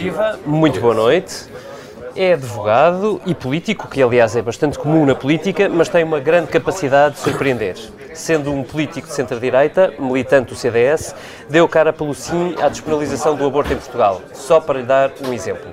Viva, muito boa noite. É advogado e político, que aliás é bastante comum na política, mas tem uma grande capacidade de surpreender. Sendo um político de centro-direita, militante do CDS, deu cara pelo sim à despenalização do aborto em Portugal, só para lhe dar um exemplo.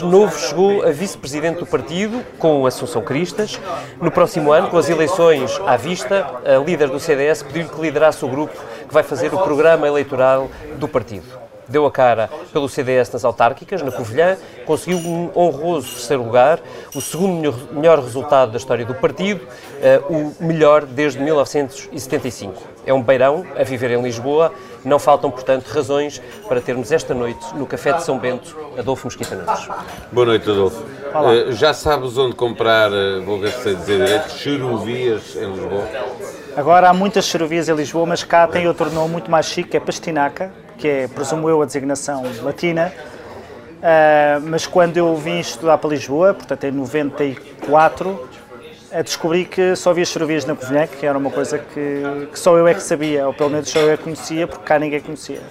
Novo chegou a vice-presidente do partido, com Assunção Cristas. No próximo ano, com as eleições à vista, a líder do CDS pediu-lhe que liderasse o grupo que vai fazer o programa eleitoral do partido deu a cara pelo CDS nas autárquicas, na Covilhã, conseguiu um honroso terceiro lugar, o segundo melhor resultado da história do partido, uh, o melhor desde 1975. É um beirão a viver em Lisboa, não faltam, portanto, razões para termos esta noite no Café de São Bento Adolfo Mosquita Nunes. Boa noite, Adolfo. Uh, já sabes onde comprar, uh, vou ver se dizer direito, cheruvias em Lisboa? Agora há muitas cheruvias em Lisboa, mas cá tem outro nome muito mais chique, é pastinaca que é, presumo eu, a designação latina. Uh, mas quando eu vim estudar para Lisboa, portanto em 94, uh, descobri que só havia cherovias na Covilhã, que era uma coisa que, que, só eu é que sabia, ou pelo menos só eu é que conhecia, porque cá ninguém conhecia.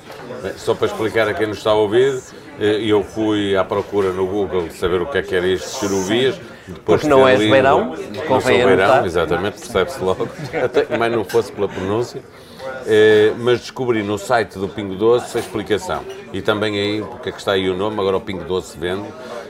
Bem, só para explicar a quem nos está a ouvir, eh, eu fui à procura no Google de saber o que é que era isto de cherovias. Depois Porque não és beirão, não sou beirão, exatamente, percebe-se logo, até, mas não fosse pela pronúncia. Eh, mas descobri no site do Pingo Doce a explicação. E também aí, porque é que está aí o nome, agora o Pingo Doce vende.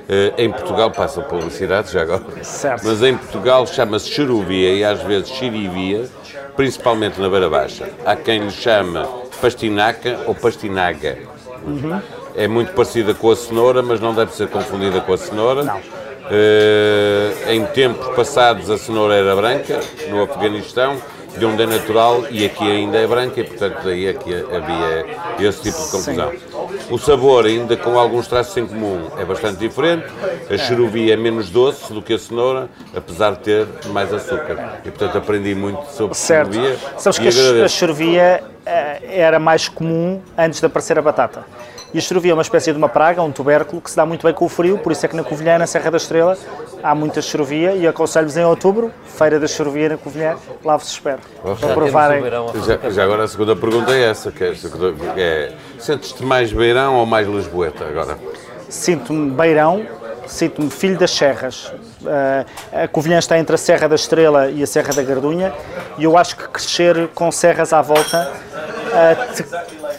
Eh, em Portugal, passa publicidade já agora, certo. mas em Portugal chama-se xeruvia e às vezes xirivia, principalmente na Beira Baixa. Há quem lhe chama pastinaca ou pastinaga. Uhum. É muito parecida com a cenoura, mas não deve ser confundida com a cenoura. Não. Uh, em tempos passados a cenoura era branca, no Afeganistão, de onde é natural e aqui ainda é branca e, portanto, daí é que havia esse tipo de confusão. O sabor, ainda com alguns traços em comum, é bastante diferente. A xeruvia é menos doce do que a cenoura, apesar de ter mais açúcar. E, portanto, aprendi muito sobre certo. xeruvia. Sabes que a xeruvia eh, era mais comum antes de aparecer a batata. E a xeruvia é uma espécie de uma praga, um tubérculo, que se dá muito bem com o frio, por isso é que na Covilhã, na Serra da Estrela, há muita xeruvia e aconselho-vos em outubro, Feira da Xeruvia na Covilhã, lá vos espero. Para provarem. Já, já, agora a segunda pergunta é essa, que é, é sentes-te mais beirão ou mais lisboeta agora? Sinto-me beirão, sinto-me filho das serras. Uh, a Covilhã está entre a Serra da Estrela e a Serra da Gardunha e eu acho que crescer com serras à volta uh, te,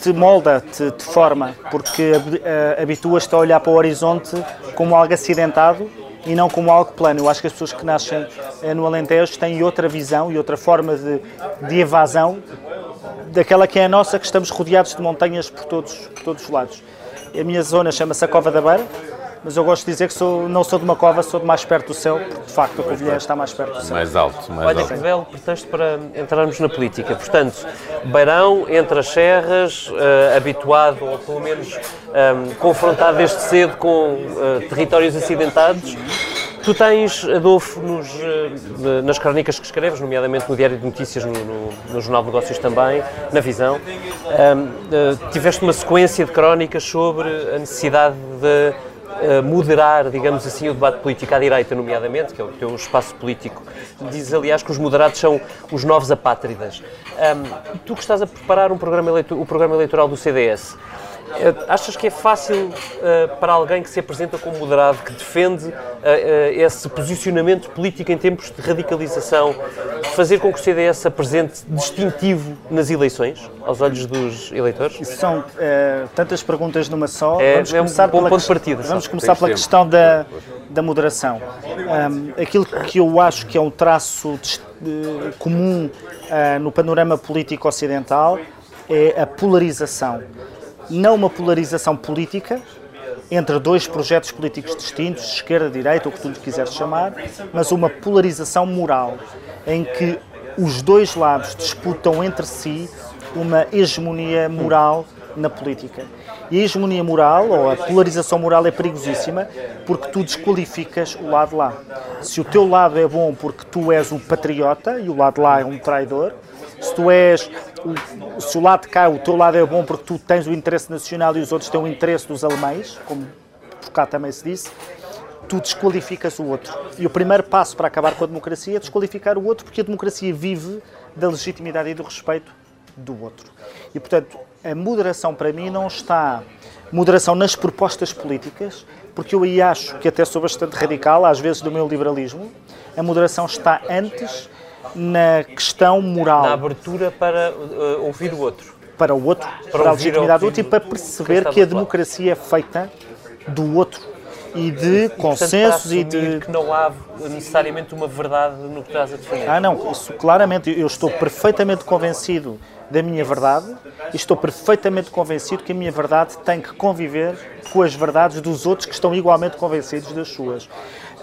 te, molda, te, te forma, porque uh, habituas-te a olhar para o horizonte como algo acidentado e não como algo plano. Eu acho que as pessoas que nascem no Alentejo têm outra visão e outra forma de, de evasão daquela que é a nossa, que estamos rodeados de montanhas por todos, por todos os lados. A minha zona chama-se a Cova da Beira, mas eu gosto de dizer que sou, não sou de uma cova, sou de mais perto do céu, porque de facto a Covilhã está mais perto do céu. Mais alto, mais Olha alto. que belo pretexto para entrarmos na política. Portanto, Beirão, entre as serras, uh, habituado, ou pelo menos um, eh, confrontado desde cedo com uh, territórios acidentados, Tu tens, Adolfo, nos, nas crónicas que escreves, nomeadamente no Diário de Notícias, no, no, no Jornal de Negócios também, na Visão, um, uh, tiveste uma sequência de crónicas sobre a necessidade de moderar, digamos assim, o debate político à direita, nomeadamente, que é o teu espaço político. Diz, aliás, que os moderados são os novos apátridas. Um, tu que estás a preparar um programa o programa eleitoral do CDS, achas que é fácil uh, para alguém que se apresenta como moderado, que defende uh, uh, esse posicionamento político em tempos de radicalização, fazer com que o CDS se apresente distintivo nas eleições, aos olhos dos eleitores? Isso são tantas perguntas numa só. É, vamos começar é um bom ponto de partida. Vamos começar pela questão da, da moderação. Um, aquilo que eu acho que é um traço de, comum no panorama político ocidental é a polarização não uma polarização política entre dois projetos políticos distintos, esquerda, direita, o que tu lhe quiseres chamar, mas uma polarização moral, em que os dois lados disputam entre si uma hegemonia moral na política. E a hegemonia moral, ou a polarização moral, é perigosíssima porque tu desqualificas o lado lá. Se o teu lado é bom porque tu és o patriota e o lado lá é um traidor, se tu és se o lado de cá, o teu lado é bom porque tu tens o interesse nacional e os outros têm o interesse dos alemães, como por cá também se disse, tu desqualificas o outro. E o primeiro passo para acabar com a democracia é desqualificar o outro, porque a democracia vive da legitimidade e do respeito do outro. E, portanto, a moderação para mim não está moderação nas propostas políticas, porque eu aí acho que até sou bastante radical, às vezes, do meu liberalismo. A moderação está antes na questão moral. Na abertura para uh, ouvir o outro. Para o outro, para, para a legitimidade do outro e para perceber que a democracia é feita do outro e de consensos e de que não há necessariamente uma verdade no que estás a defender. Ah, não, isso claramente eu estou perfeitamente convencido da minha verdade e estou perfeitamente convencido que a minha verdade tem que conviver com as verdades dos outros que estão igualmente convencidos das suas.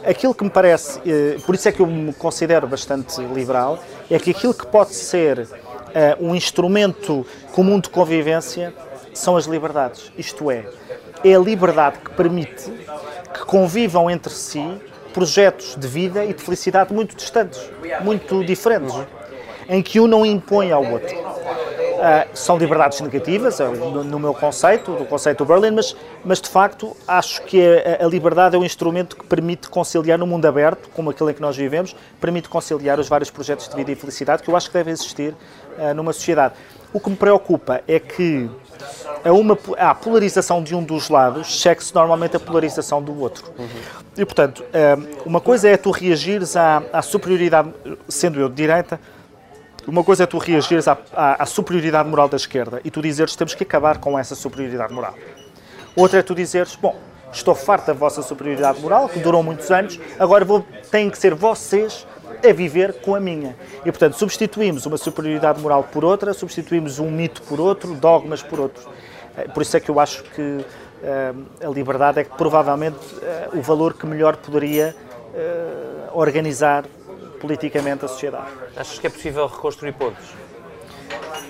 Aquilo que me parece, eh, por isso é que eu me considero bastante liberal, é que aquilo que pode ser eh, um instrumento comum de convivência são as liberdades. Isto é, é a liberdade que permite que convivam entre si projetos de vida e de felicidade muito distantes, muito diferentes, em que um não impõe ao outro. Uh, são liberdades negativas, é no, no, meu conceito, do conceito do Berlin, mas, mas de facto acho que a, a, liberdade é um instrumento que permite conciliar no mundo aberto, como aquele em que nós vivemos, permite conciliar os vários projetos de vida e felicidade que eu acho que devem existir uh, numa sociedade. O que me preocupa é que a, uma, polarização de um dos lados cheque-se normalmente a polarização do outro. Uhum. E, portanto, eh, uma coisa é tu reagires à, à, superioridade, sendo eu de direita, uma coisa é tu reagires à, à, à, superioridade moral da esquerda e tu dizeres temos que acabar com essa superioridade moral. Outra é tu dizeres, bom, estou farto da vossa superioridade moral, que durou muitos anos, agora vou, têm que ser vocês a viver com a minha. E, portanto, substituímos uma superioridade moral por outra, substituímos um mito por outro, dogmas por outros. Eh, por isso é que eu acho que uh, a liberdade é que, provavelmente uh, o valor que melhor poderia uh, organizar politicamente a sociedade. Achas que é possível reconstruir pontos?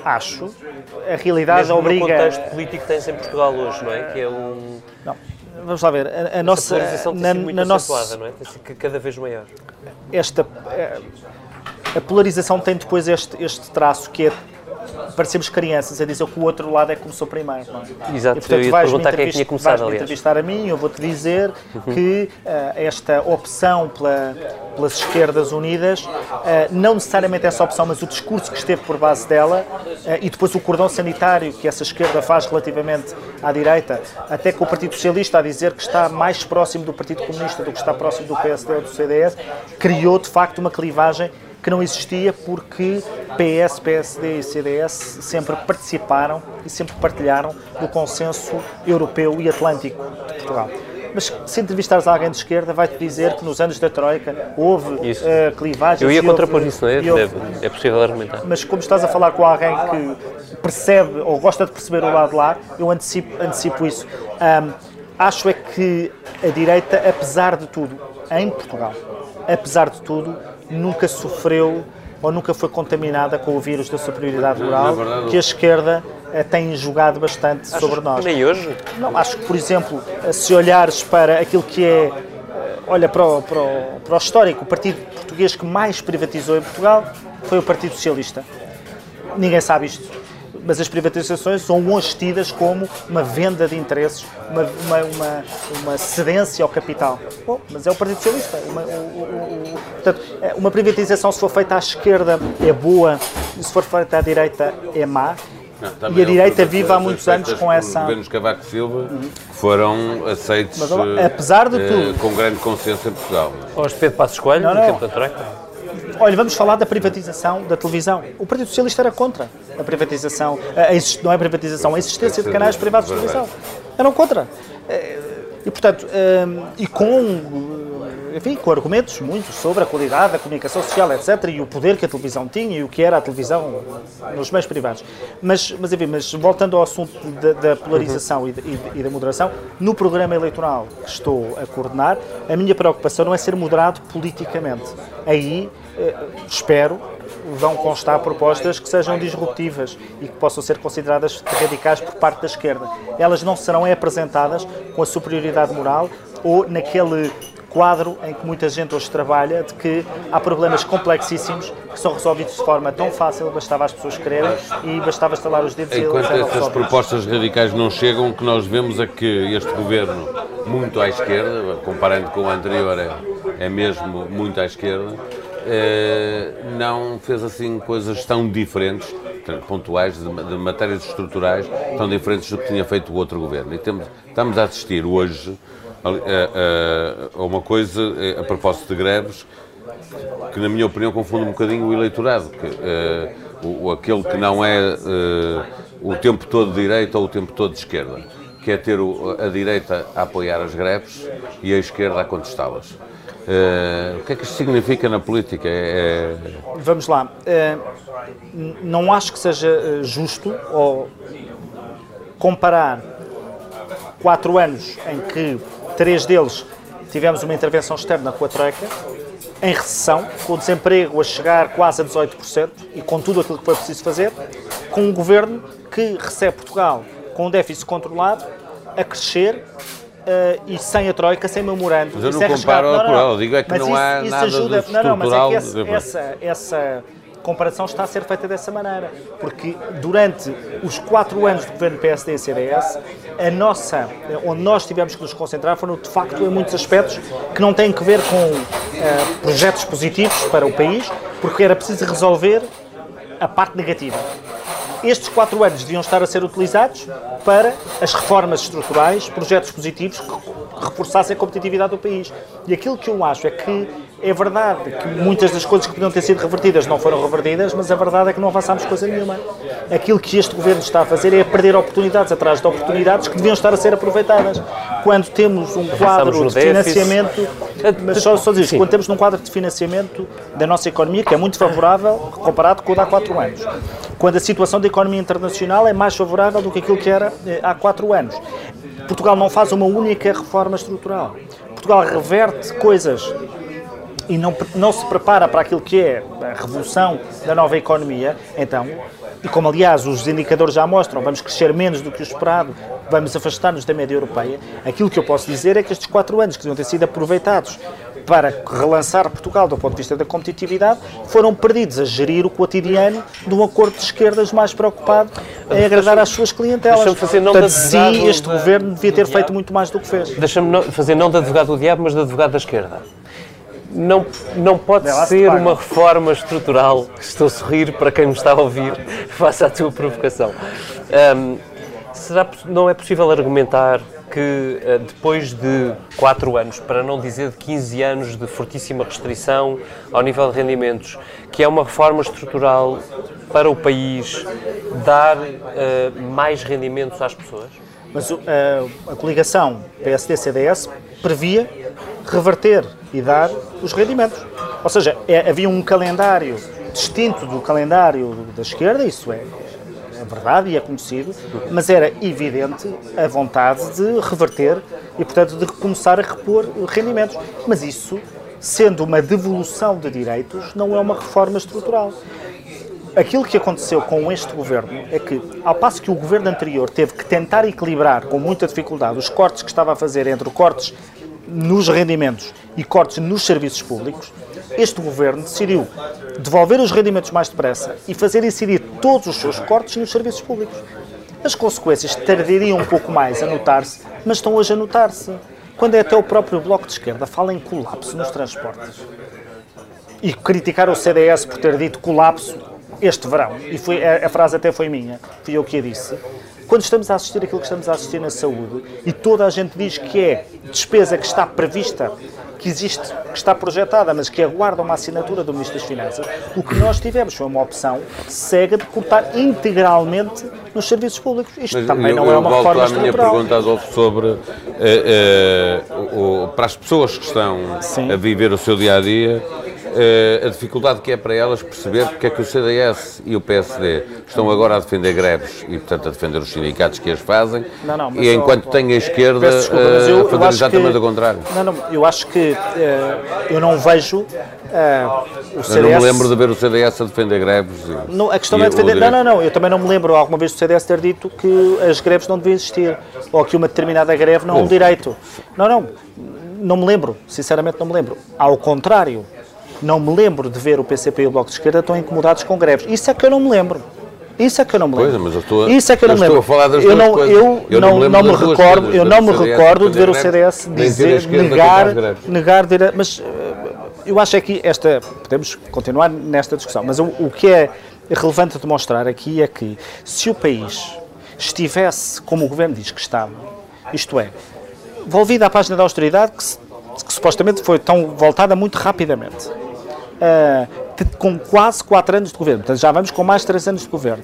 Acho. A realidade Mesmo obriga. o contexto político que tens em Portugal hoje, não é? Que é um. Não. Vamos lá ver. A, a nossa. A na, na nossa, não é? Tem sido cada vez maior. Esta. A polarização tem depois este, este traço que é parecemos crianças a dizer que o outro lado é que começou primeiro. Não é? Exato, e, portanto, eu ia perguntar quem é que tinha começado, vais entrevistar a mim, eu vou-te dizer uhum. que uh, esta opção pela, pelas esquerdas unidas, uh, não necessariamente essa opção, mas o discurso que esteve por base dela uh, e depois o cordão sanitário que essa esquerda faz relativamente à direita, até que o Partido Socialista a dizer que está mais próximo do Partido Comunista do que está próximo do PSD ou do CDS, criou de facto uma clivagem que não existia porque PS, PSD e CDS sempre participaram e sempre partilharam do consenso europeu e atlântico de Portugal. Mas se entrevistares alguém de esquerda, vai-te dizer que nos anos da Troika houve uh, clivagens. Eu ia contrapor isso, não é? Houve, é possível argumentar. Mas como estás a falar com alguém que percebe ou gosta de perceber o lado de lá, eu antecipo, antecipo isso. Um, acho é que a direita, apesar de tudo, em Portugal, apesar de tudo, nunca sofreu ou nunca foi contaminada com o vírus da superioridade moral que a esquerda eh, tem jogado bastante sobre nós. Nem hoje? Não, acho que, por exemplo, eh, se olhares para aquilo que é, eh, olha para o, para, o, para o histórico, o partido português que mais privatizou em Portugal foi o Partido Socialista. Ninguém sabe isto mas as privatizações são hoje tidas como uma venda de interesses, uma, uma, uma, uma cedência ao capital. Bom, mas é o Partido Socialista. Uma, o, o, o, portanto, é, uma privatização, se for feita à esquerda, é boa, se for feita à direita, é má. Não, e a direita vive há muitos anos com essa. Os governos Cavaco Silva uhum. foram aceitos Mas, apesar de uh, tudo, com grande consenso em Portugal. Os Pedro Passos Coelho, no tempo da Troika? Olha, vamos falar da privatização da televisão. O Partido Socialista era contra a privatização, a, não é a privatização, a existência de canais privados de televisão. Eram contra. Eh, e, portanto, eh, e com enfim, com argumentos muitos sobre a qualidade da comunicação social, etc., e o poder que a televisão tinha e o que era a televisão nos meios privados. Mas, mas enfim, mas voltando ao assunto da, da polarização e, e, e, da moderação, no programa eleitoral que estou a coordenar, a minha preocupação não é ser moderado politicamente. Aí espero vão constar propostas que sejam disruptivas e que possam ser consideradas radicais por parte da esquerda. Elas não serão apresentadas com a superioridade moral ou naquele quadro em que muita gente hoje trabalha, de que há problemas complexíssimos que são resolvidos de forma tão fácil, bastava as pessoas quererem e bastava estalar os dedos Enquanto e essas propostas radicais não chegam, o que nós vemos é que este governo, muito à esquerda, comparando com o anterior, é, é mesmo muito à esquerda, eh, não fez assim coisas tão diferentes pontuais de, de, matérias estruturais tão diferentes do que tinha feito o outro governo. E temos, estamos a assistir hoje a, a, a uma coisa, a propósito de greves, que na minha opinião confunde um bocadinho o eleitorado. Que, uh, o, aquele que não é uh, o tempo todo de direita ou o tempo todo de esquerda, que é ter o, a direita a apoiar as greves e a esquerda a contestá-las. Uh, o que é que isto significa na política? É... é Vamos lá. não acho que seja justo ou comparar quatro anos em que três deles tivemos uma intervenção externa com a Troika em recessão, com o desemprego a chegar quase a 18% e com tudo aquilo que foi preciso fazer, com um governo que recebe Portugal com um déficit controlado, a crescer uh, e sem a Troika, sem memorando. Mas eu não comparo a Portugal, digo é que não há isso, nada ajuda, de Não, não, mas é que essa, essa, essa comparação está a ser feita dessa maneira, porque durante os quatro anos do governo PSD e CDS, a nossa, onde nós tivemos que nos concentrar foram de facto em muitos aspectos que não têm que ver com uh, projetos positivos para o país, porque era preciso resolver a parte negativa. Estes quatro anos deviam estar a ser utilizados para as reformas estruturais, projetos positivos que reforçassem a competitividade do país. E aquilo que eu acho é que é verdade que muitas das coisas que podiam ter sido revertidas não foram revertidas, mas a verdade é que não avançámos coisa nenhuma. Aquilo que este governo está a fazer é perder oportunidades atrás de oportunidades que deviam estar a ser aproveitadas. Quando temos um quadro de financiamento, mas só, só dizer, quando temos um quadro de financiamento da nossa economia que é muito favorável comparado com o de há quatro anos. Quando a situação da economia internacional é mais favorável do que aquilo que era eh, há quatro anos. Portugal não faz uma única reforma estrutural. Portugal reverte coisas e não, não se prepara para aquilo que é a revolução da nova economia, então, e como aliás os indicadores já mostram, vamos crescer menos do que o esperado, vamos afastar-nos da média europeia, aquilo que eu posso dizer é que estes quatro anos que deviam ter sido aproveitados para relançar Portugal do ponto de vista da competitividade, foram perdidos a gerir o cotidiano de um acordo de esquerdas mais preocupado em agradar às suas clientelas. Fazer não Portanto, sim, este governo devia ter feito muito mais do que fez. Deixa-me fazer não de advogado do diabo, mas de advogado da esquerda não, não pode ser uma reforma estrutural. Estou a sorrir para quem me está a ouvir, faça a tua provocação. Um, será, não é possível argumentar que uh, depois de 4 anos, para não dizer de 15 anos de fortíssima restrição ao nível de rendimentos, que é uma reforma estrutural para o país dar uh, mais rendimentos às pessoas? Mas uh, a coligação PSD-CDS previa reverter e dar os rendimentos. Ou seja, é, havia um calendário distinto do calendário da esquerda, isso é, é verdade e é conhecido, mas era evidente a vontade de reverter e, portanto, de começar a repor rendimentos. Mas isso, sendo uma devolução de direitos, não é uma reforma estrutural. Aquilo que aconteceu com este governo é que, ao passo que o governo anterior teve que tentar equilibrar com muita dificuldade os cortes que estava a fazer entre cortes nos rendimentos e cortes nos serviços públicos, este governo decidiu devolver os rendimentos mais depressa e fazer incidir todos os seus cortes nos serviços públicos. As consequências tardariam um pouco mais a notar-se, mas estão hoje a notar-se. Quando é até o próprio Bloco de Esquerda fala em colapso nos transportes. E criticar o CDS por ter dito colapso este verão, e foi, a, a frase até foi minha, fui eu que a disse, quando estamos a assistir aquilo que estamos a assistir na saúde e toda a gente diz que é despesa que está prevista, que existe, que está projetada, mas que aguarda uma assinatura do Ministro das Finanças, o que nós tivemos foi uma opção cega de cortar integralmente nos serviços públicos. Isto mas também eu, não é uma reforma estrutural. Eu volto à minha pergunta, Adolfo, sobre uh, uh, o, para as pessoas que estão Sim. a viver o seu dia-a-dia, dia a dia a dificuldade que é para elas perceber porque é que o CDS e o PSD estão agora a defender greves e, portanto, a defender os sindicatos que as fazem, não, não, e enquanto tem a esquerda desculpa, eu, a fazer exatamente o contrário. Não, não, eu acho que uh, eu não vejo Uh, o CDS... Eu não me lembro de ver o CDS a defender greves. Não, a questão não é defender. Não, não, não. Eu também não me lembro alguma vez do CDS ter dito que as greves não deviam existir ou que uma determinada greve não é um direito. Não, não. Não me lembro. Sinceramente, não me lembro. Ao contrário, não me lembro de ver o PCP e o Bloco de Esquerda tão incomodados com greves. Isso é que eu não me lembro. Isso é que eu não me lembro. Pois, mas eu estou, Isso é que eu, eu não me lembro. a falar das eu não. Eu, eu não, não, me recordo, coisas, eu não me recordo de ver o CDS dizer, negar, negar, mas eh, eu acho é que esta, podemos continuar nesta discussão, mas o, o que é relevante demonstrar aqui é que se o país estivesse como o Governo diz que estava, isto é, volvida à página da austeridade que, se, que supostamente foi tão voltada muito rapidamente, com quase 4 anos de governo, portanto já vamos com mais 3 anos de governo,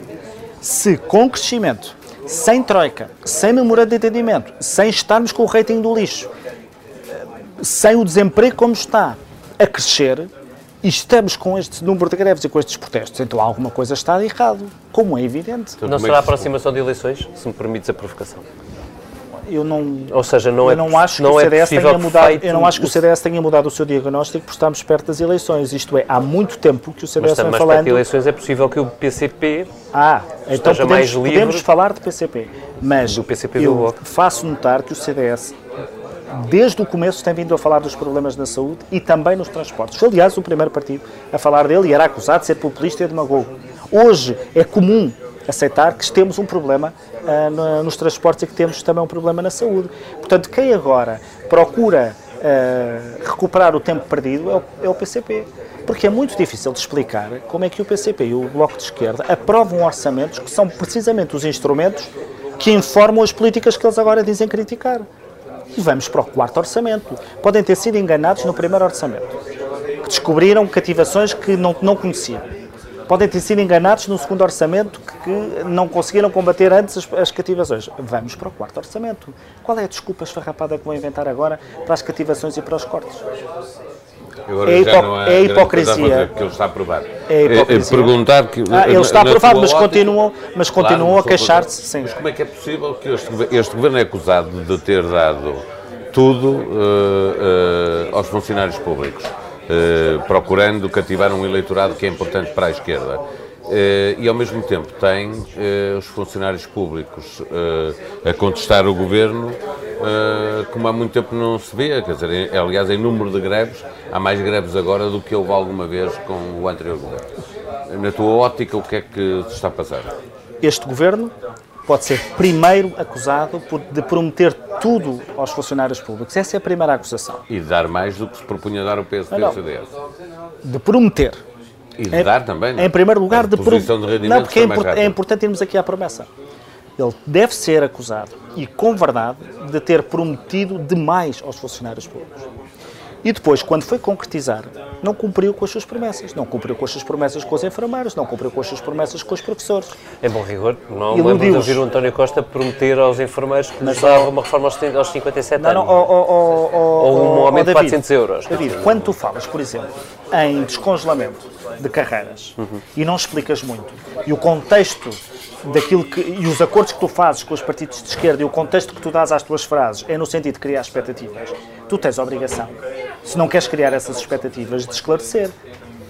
se com crescimento, sem troika, sem memorando de entendimento, sem estarmos com o rating do lixo, sem o desemprego como está a crescer, e estamos com este número de greves e com estes protestos, então alguma coisa está de errado, como é evidente. Então, não será a aproximação de eleições, se me permites a provocação? Eu não, Ou seja, não, eu é, não acho não que o é CDS tenha mudado, eu não acho que o CDS tenha mudado o seu diagnóstico por estarmos perto das eleições. Isto é, há muito tempo que o CDS Mas, vem mas falando. perto de eleições é possível que o PCP Ah, então esteja podemos, mais livre podemos falar de PCP. Mas do PCP do eu Bloco. faço notar que o CDS, desde o começo, tem vindo a falar dos problemas na saúde e também nos transportes. Foi, aliás, o primeiro partido a falar dele e era acusado de ser populista e demagogo. Hoje é comum aceitar que temos um problema ah, no- nos transportes e que temos também um problema na saúde. Portanto, quem agora procura ah, recuperar o tempo perdido é o, é o PCP. Porque é muito difícil de explicar como é que o PCP e o Bloco de Esquerda aprovam orçamentos que são precisamente os instrumentos que informam as políticas que eles agora dizem criticar. E vamos para o quarto orçamento. Podem ter sido enganados no primeiro orçamento, descobriram cativações que não, não conheciam. Podem ter sido enganados no segundo orçamento, que, que não conseguiram combater antes as, as cativações. Vamos para o quarto orçamento. Qual é a desculpa esfarrapada que vão inventar agora para as cativações e para os cortes? Agora É hipo- é coisa a hipocrisia. porque ele está aprovado. É hipocrisia. perguntar que. Ah, ele está aprovado, mas ótica- continuam, mas Claro, continuam não a queixar-se. Mas como é que é possível que este, este governo é acusado de ter dado tudo eh, eh, aos funcionários públicos, eh, procurando cativar um eleitorado que é importante para a esquerda? Eh, e ao mesmo tempo tem eh, os funcionários públicos a contestar o governo como há muito tempo não se vê, quer dizer, aliás, em número de greves, há mais greves agora do que houve alguma vez com o anterior governo. Na tua ótica, o que é que se está a passar? este governo pode ser primeiro acusado de prometer tudo aos funcionários públicos. Essa é a primeira acusação. E de dar mais do que se propunha dar o PSD e Não, o CDS. De prometer. E de Em- dar também, não? Em primeiro lugar, A de reposição de pro- rendimentos Não, porque é, import- é importante irmos aqui à promessa. Ele deve ser acusado, e com verdade, de ter prometido demais aos funcionários públicos. E depois, quando foi concretizar, não cumpriu com as suas promessas. Não cumpriu com as suas promessas com os enfermeiros, não cumpriu com as suas promessas com os professores. Em bom rigor, não me lembro de ouvir o António Costa prometer aos enfermeiros que lhes dava uma reforma aos 70 aos 57 Não, não, anos. ó, ó, ó, ó, Ou um ó, aumento de David, 400 euros. David, quando tu falas, por exemplo, em descongelamento de carreiras e não explicas muito, e o contexto daquilo que. e os acordos que tu fazes com os partidos de esquerda e o contexto que tu dás às tuas frases é no sentido de criar expectativas, tu tens a obrigação, se não queres criar essas expectativas, de esclarecer.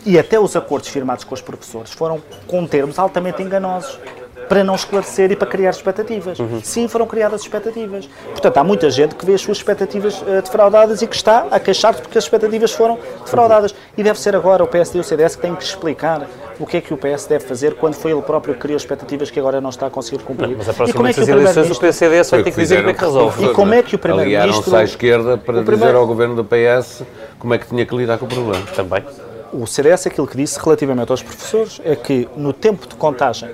E até os acordos firmados com os professores foram com termos altamente enganosos para não esclarecer e para criar expectativas. Sim, foram criadas expectativas. Portanto, há muita gente que vê as suas expectativas eh, defraudadas e que está a queixar-se porque as expectativas foram defraudadas. E deve ser agora o PSD e o CDS que têm que explicar o que é que o PS deve fazer quando foi ele próprio que criou expectativas que agora não está a conseguir cumprir. Mas e como é aproximadamente que o as eleições, o. PCDS vai ter o que dizer como é que resolve. E como é que o Primeiro-Ministro- à esquerda para O dizer primeiro- ao governo do PS como é que tinha que lidar com o problema. Também. O CDS, aquilo que disse relativamente aos professores, é que no tempo de contagem,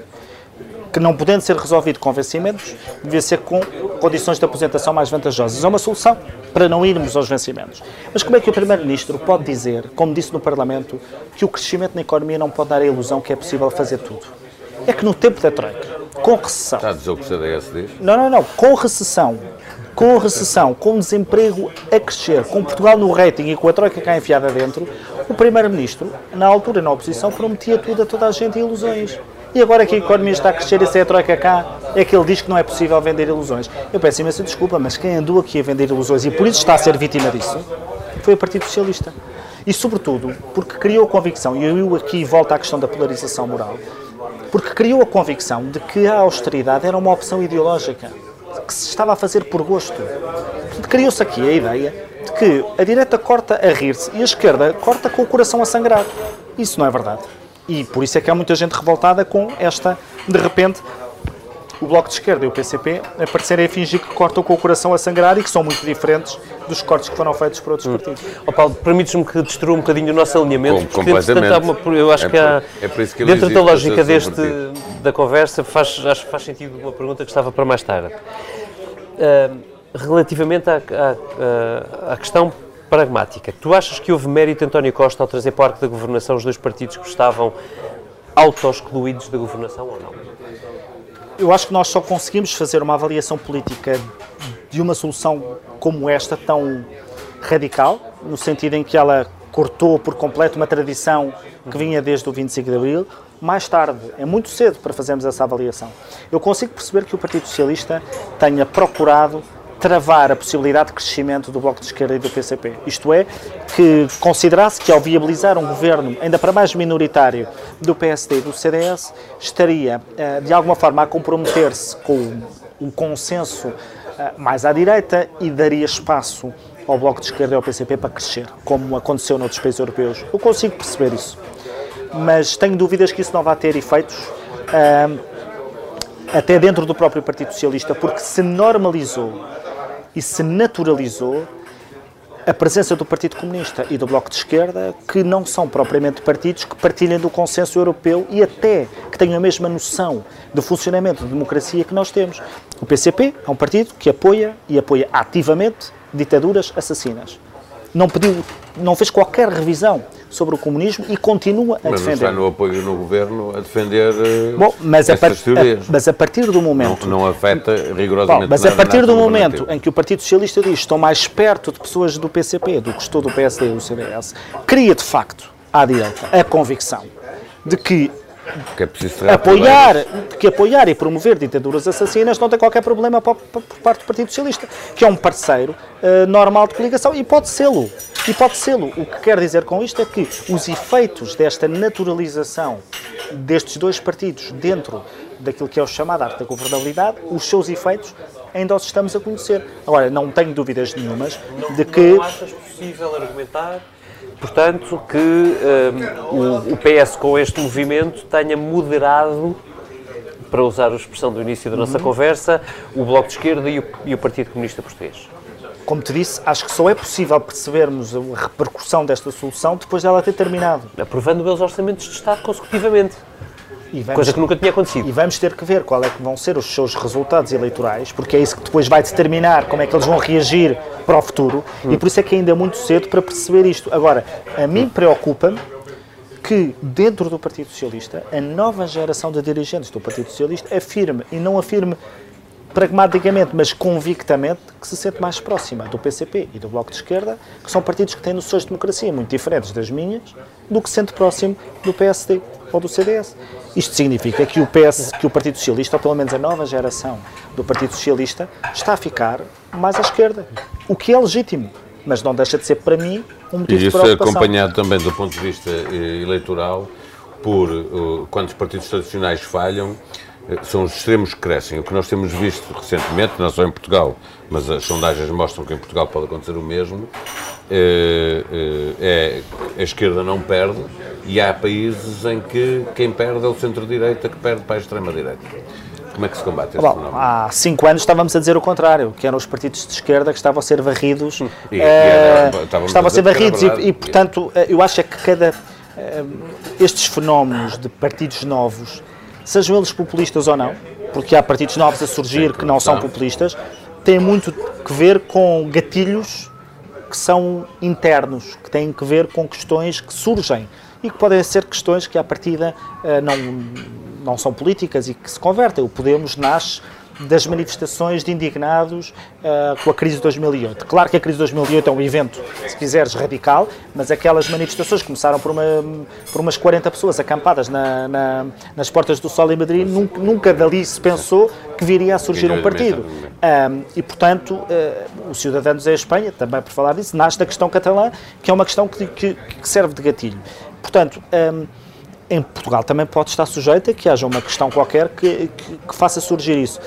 que não podendo ser resolvido com vencimentos, devia ser com condições de aposentação mais vantajosas. É uma solução para não irmos aos vencimentos. Mas como é que o Primeiro-Ministro pode dizer, como disse no Parlamento, que o crescimento na economia não pode dar a ilusão que é possível fazer tudo? É que no tempo da Troika, com recessão, Está a dizer o que o CDS diz? não, não, não. Com recessão, com recessão, com desemprego a crescer, com Portugal no rating e com a troika cá enfiada dentro, o Primeiro-Ministro, na altura, na oposição, prometia tudo a toda a gente ilusões. E agora que a economia está a crescer e se é a troika cá, é que ele diz que não é possível vender ilusões. Eu peço imensa desculpa, mas quem andou aqui a vender ilusões e por isso está a ser vítima disso, foi o Partido Socialista. E, sobretudo, porque criou a convicção, e eu aqui volto à questão da polarização moral, porque criou a convicção de que a austeridade era uma opção ideológica, que se estava a fazer por gosto. Criou-se aqui a ideia de que a direita corta a rir-se e a esquerda corta com o coração a sangrar. Isso não é verdade. E por isso é que há muita gente revoltada com esta, de repente, o Bloco de Esquerda e o PCP aparecerem a fingir que cortam com o coração a sangrar e que são muito diferentes dos cortes que foram feitos por outros Hum. partidos. Ó Paulo, permites-me que destrua um bocadinho o nosso alinhamento? Com- porque, completamente. uma- eu acho É que há, por- é por isso que dentro da lógica deste, da conversa, faz, acho que faz sentido uma pergunta que estava para mais tarde. Ah, relativamente à, à- à questão pragmática, tu achas que houve mérito António Costa ao trazer para o arco da governação os dois partidos que estavam auto-excluídos da governação ou não? Eu acho que nós só conseguimos fazer uma avaliação política de uma solução como esta, tão radical, no sentido em que ela cortou por completo uma tradição que vinha desde o 25 de Abril, mais tarde. É muito cedo para fazermos essa avaliação. Eu consigo perceber que o Partido Socialista tenha procurado travar a possibilidade de crescimento do Bloco de Esquerda e do PCP. Isto é, que considerasse que ao viabilizar um governo ainda para mais minoritário do PSD e do CDS, estaria eh, de alguma forma a comprometer-se com um consenso eh, mais à direita e daria espaço ao Bloco de Esquerda e ao PCP para crescer, como aconteceu noutros países europeus. Eu consigo perceber isso, mas tenho dúvidas que isso não vai ter efeitos ah, até dentro do próprio Partido Socialista, porque se normalizou e se naturalizou a presença do Partido Comunista e do Bloco de Esquerda, que não são propriamente partidos que partilhem do consenso europeu e até que tenham a mesma noção do funcionamento de democracia que nós temos. O PCP é um partido que apoia e apoia ativamente ditaduras assassinas. Não pediu, não fez qualquer revisão sobre o comunismo e continua a Mas não defender. está no apoio no governo a defender eh, Bom, mas a, par- essas teorias. a- mas a partir do Não, momento não afeta rigorosamente Bom, mas a nada partir do momento em que o Partido Socialista diz que estão mais perto de pessoas do PCP do que estou do PSD e do CDS, cria de facto à direita a convicção de que Que é preciso apoiar, que apoiar e promover ditaduras assassinas não tem qualquer problema por, parte do Partido Socialista, que é um parceiro eh, normal de coligação e pode sê-lo. E pode sê-lo. O que quer dizer com isto é que os efeitos desta naturalização destes dois partidos dentro daquilo que é o chamado arte da governabilidade, os seus efeitos ainda os estamos a conhecer. Agora, não tenho dúvidas nenhumas de que Não achas possível argumentar, portanto, que hum, o, o PS com este movimento tenha moderado, para usar a expressão do início da nossa conversa, o Bloco de Esquerda e o, e o Partido Comunista Português? Como te disse, acho que só é possível percebermos a repercussão desta solução depois dela ter terminado. Aprovando eles orçamentos de Estado consecutivamente, vamos, coisa que nunca tinha acontecido. e vamos ter que ver qual é que vão ser os seus resultados eleitorais, porque é isso que depois vai determinar como é que eles vão reagir para o futuro, e por isso é que ainda é muito cedo para perceber isto. Agora, a mim preocupa-me que dentro do Partido Socialista, a nova geração de dirigentes do Partido Socialista afirme, e não afirme pragmaticamente, mas convictamente, que se sente mais próxima do PCP e do Bloco de Esquerda, que são partidos que têm noções de democracia muito diferentes das minhas, do que se sente próximo do PSD ou do CDS. Isto significa que o PS, que o Partido Socialista, ou pelo menos a nova geração do Partido Socialista, está a ficar mais à esquerda, o que é legítimo, mas não deixa de ser para mim um motivo E de isso é preocupação. acompanhado também do ponto de vista eh, eleitoral por eh, quando os partidos tradicionais falham, são os extremos que crescem. O que nós temos visto recentemente, não só em Portugal, mas as sondagens mostram que em Portugal pode acontecer o mesmo, eh, eh, é a esquerda não perde e há países em que quem perde é o centro-direita que perde para a extrema-direita. Como é que se combate este Bom, fenómeno? há cinco anos estávamos a dizer o contrário, que eram os partidos de esquerda que estavam a ser varridos, E- e eh, era- estavam a ser varridos e, e, portanto, eh, eu acho é que cada eh, estes fenómenos de partidos novos, sejam eles populistas ou não, porque há partidos novos a surgir que não são populistas, têm muito que ver com gatilhos que são internos, que têm que ver com questões que surgem e que podem ser questões que, à partida, eh, não, não são políticas e que se convertem. O Podemos nasce das manifestações de indignados eh, com a crise de 2008. Claro que a crise de 2008 é um evento, se quiseres, radical, mas aquelas manifestações começaram por, uma, por umas 40 pessoas acampadas na- na- nas portas do Sol em Madrid, nunca, nunca dali se pensou que viria a surgir um a partido. Um, e, portanto, uh, o Ciudadanos é Espanha, também por falar disso, nasce da questão catalã, que é uma questão que, que- que serve de gatilho. Portanto, um, em Portugal também pode estar sujeito a que haja uma questão qualquer que, que- que faça surgir isso.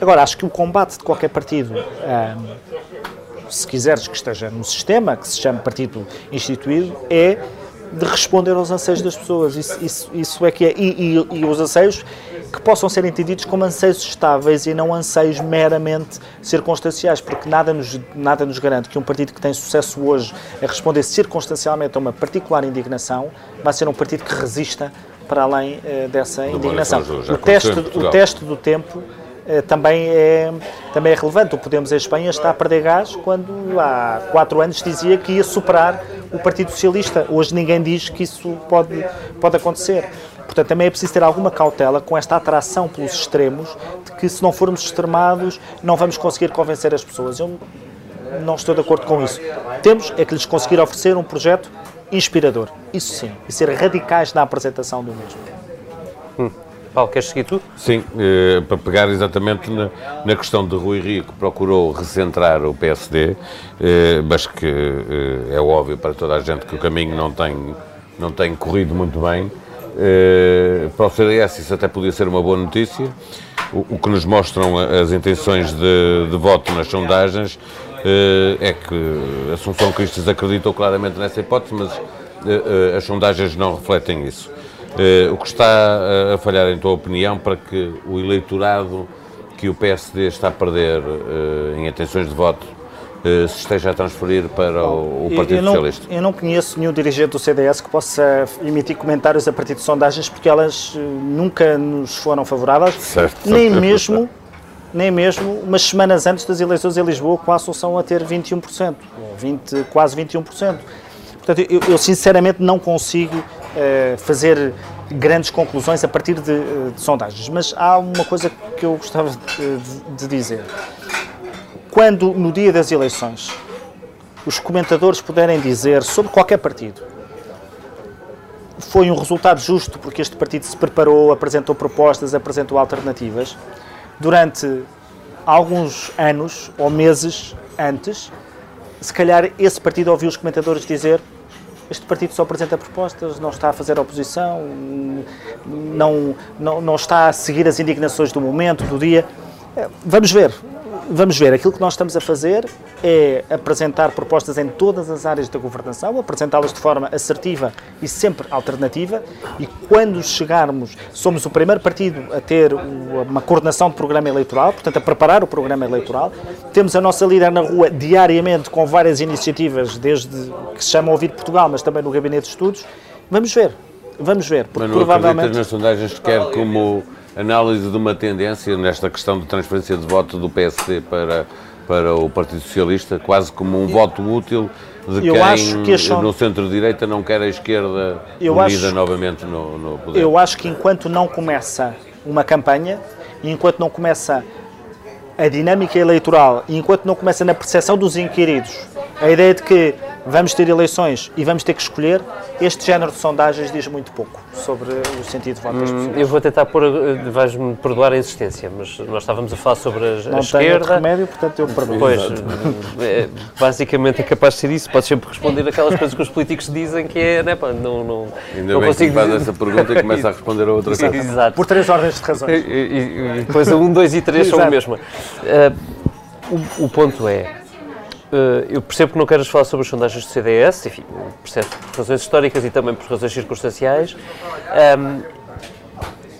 Agora, acho que o combate de qualquer partido, se quiseres que esteja no sistema, que se chame partido instituído, é de responder aos anseios das pessoas. Isso, isso, isso é que é. E, e, e, os anseios que possam ser entendidos como anseios estáveis e não anseios meramente circunstanciais, porque nada nos, nada nos garante que um partido que tem sucesso hoje a responder circunstancialmente a uma particular indignação vai ser um partido que resista para além uh, dessa indignação. O teste, o teste do tempo eh, também é, também é relevante. O Podemos em Espanha está a perder gás quando há quatro anos dizia que ia superar o Partido Socialista. Hoje ninguém diz que isso pode, pode acontecer. Portanto, também é preciso ter alguma cautela com esta atração pelos extremos, de que se não formos extremados não vamos conseguir convencer as pessoas. Eu não estou de acordo com isso. Temos é que lhes conseguir oferecer um projeto inspirador, isso sim, e ser radicais na apresentação do mesmo. Paulo, queres seguir tu? Sim, eh, para pegar exatamente na, na, questão de Rui Rio, que procurou recentrar o PSD, eh, mas que eh, é óbvio para toda a gente que o caminho não tem, não tem corrido muito bem. Eh, para o CDS isso até podia ser uma boa notícia. O, o que nos mostram as intenções de, de voto nas sondagens eh, é que Assunção Cristas acreditou claramente nessa hipótese, mas eh, as sondagens não refletem isso. Uh, o que está a falhar, em tua opinião, para que o eleitorado que o PSD está a perder uh, em intenções de voto se esteja a transferir para o, o Partido eu não, Socialista? Eu não conheço nenhum dirigente do CDS que possa emitir comentários a partir de sondagens, porque elas nunca nos foram favoráveis, certo. nem mesmo nem mesmo umas semanas antes das eleições em Lisboa, com a Assunção a ter 21%, 20, quase 21%. Portanto, eu, eu sinceramente não consigo eh, fazer grandes conclusões a partir de, eh, de, sondagens. Mas há uma coisa que eu gostava de, de dizer. Quando, no dia das eleições, os comentadores puderem dizer sobre qualquer partido foi um resultado justo porque este partido se preparou, apresentou propostas, apresentou alternativas, durante alguns anos ou meses antes, se calhar esse partido ouviu os comentadores dizer este partido só apresenta propostas, não está a fazer oposição, não, não, não está a seguir as indignações do momento, do dia. Vamos ver, vamos ver, aquilo que nós estamos a fazer é apresentar propostas em todas as áreas da governação, apresentá-las de forma assertiva e sempre alternativa, e quando chegarmos, somos o primeiro partido a ter uma coordenação de programa eleitoral, portanto, a preparar o programa eleitoral. Temos a nossa líder na rua diariamente com várias iniciativas, desde que se chama Ouvir Portugal, mas também no Gabinete de Estudos. Vamos ver, vamos ver, porque mas não provavelmente. nas sondagens quer como análise de uma tendência nesta questão de transferência de voto do PSD para, para o Partido Socialista, quase como um voto útil de eu quem que acham... no centro-direita não quer a esquerda eu unida acho, novamente no, no poder. Eu acho que enquanto não começa uma campanha, enquanto não começa a dinâmica eleitoral, enquanto não começa na percepção dos inquiridos, a ideia de que vamos ter eleições e vamos ter que escolher, este género de sondagens diz muito pouco sobre o sentido de voto das hum, pessoas. Eu vou tentar pôr, eh, vais-me perdoar a insistência, mas nós estávamos a falar sobre a, Não a esquerda. Não remédio, portanto eu perdoo. Pois, é, basicamente é capaz de ser isso, podes sempre responder aquelas coisas que os políticos dizem que é, né, pá, não, não, Ainda não bem consigo que faz essa pergunta e começa a responder a outra coisa. Exato. Por três ordens de razões. E, e, e depois a um, dois e três são a mesma. Uh, o, o ponto é, eu percebo que não queres falar sobre as sondagens do CDS, enfim, percebo por razões históricas e também por razões circunstanciais,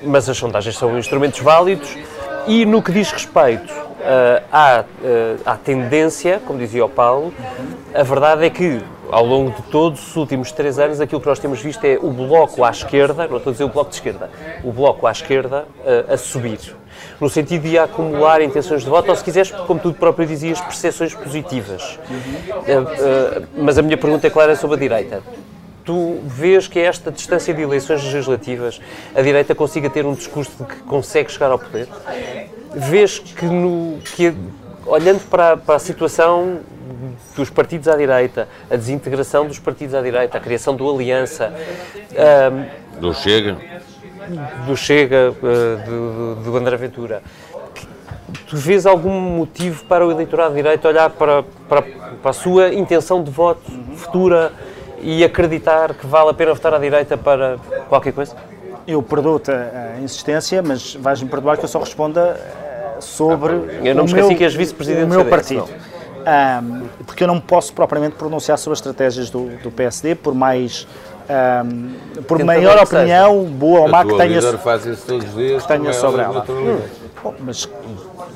mas as sondagens são instrumentos válidos e no que diz respeito uh, à, uh, à tendência, como dizia o Paulo, a verdade é que ao longo de todos os últimos três anos aquilo que nós temos visto é o bloco à esquerda, não estou a dizer o bloco de esquerda, o bloco à esquerda a subir no sentido de acumular intenções de voto, ou se quiseres, como tu próprio dizias, percepções positivas. Uhum. Uh, uh, mas a minha pergunta é clara sobre a direita. Tu vês que esta distância de eleições legislativas a direita consiga ter um discurso de que consegue chegar ao poder? Vês que, no, que olhando para, para a situação dos partidos à direita, a desintegração dos partidos à direita, a criação do Aliança. Um, do Chega do Chega, eh, do, do André Ventura, tu vês algum motivo para o eleitorado de direito olhar para, para, para a sua intenção de voto futura e acreditar que vale a pena votar à direita para qualquer coisa? Eu perdoo-te a insistência, mas vais-me perdoar que eu só responda eh, sobre eu não me esqueci meu, que és vice-presidente do meu partido. Um, porque eu não posso propriamente pronunciar sobre as estratégias do, do PSD, por mais ahm, por maior que seja. opinião, boa ou má, que tenha, líder faz isso todos os dias. tenha como sobre ela. Bom, mas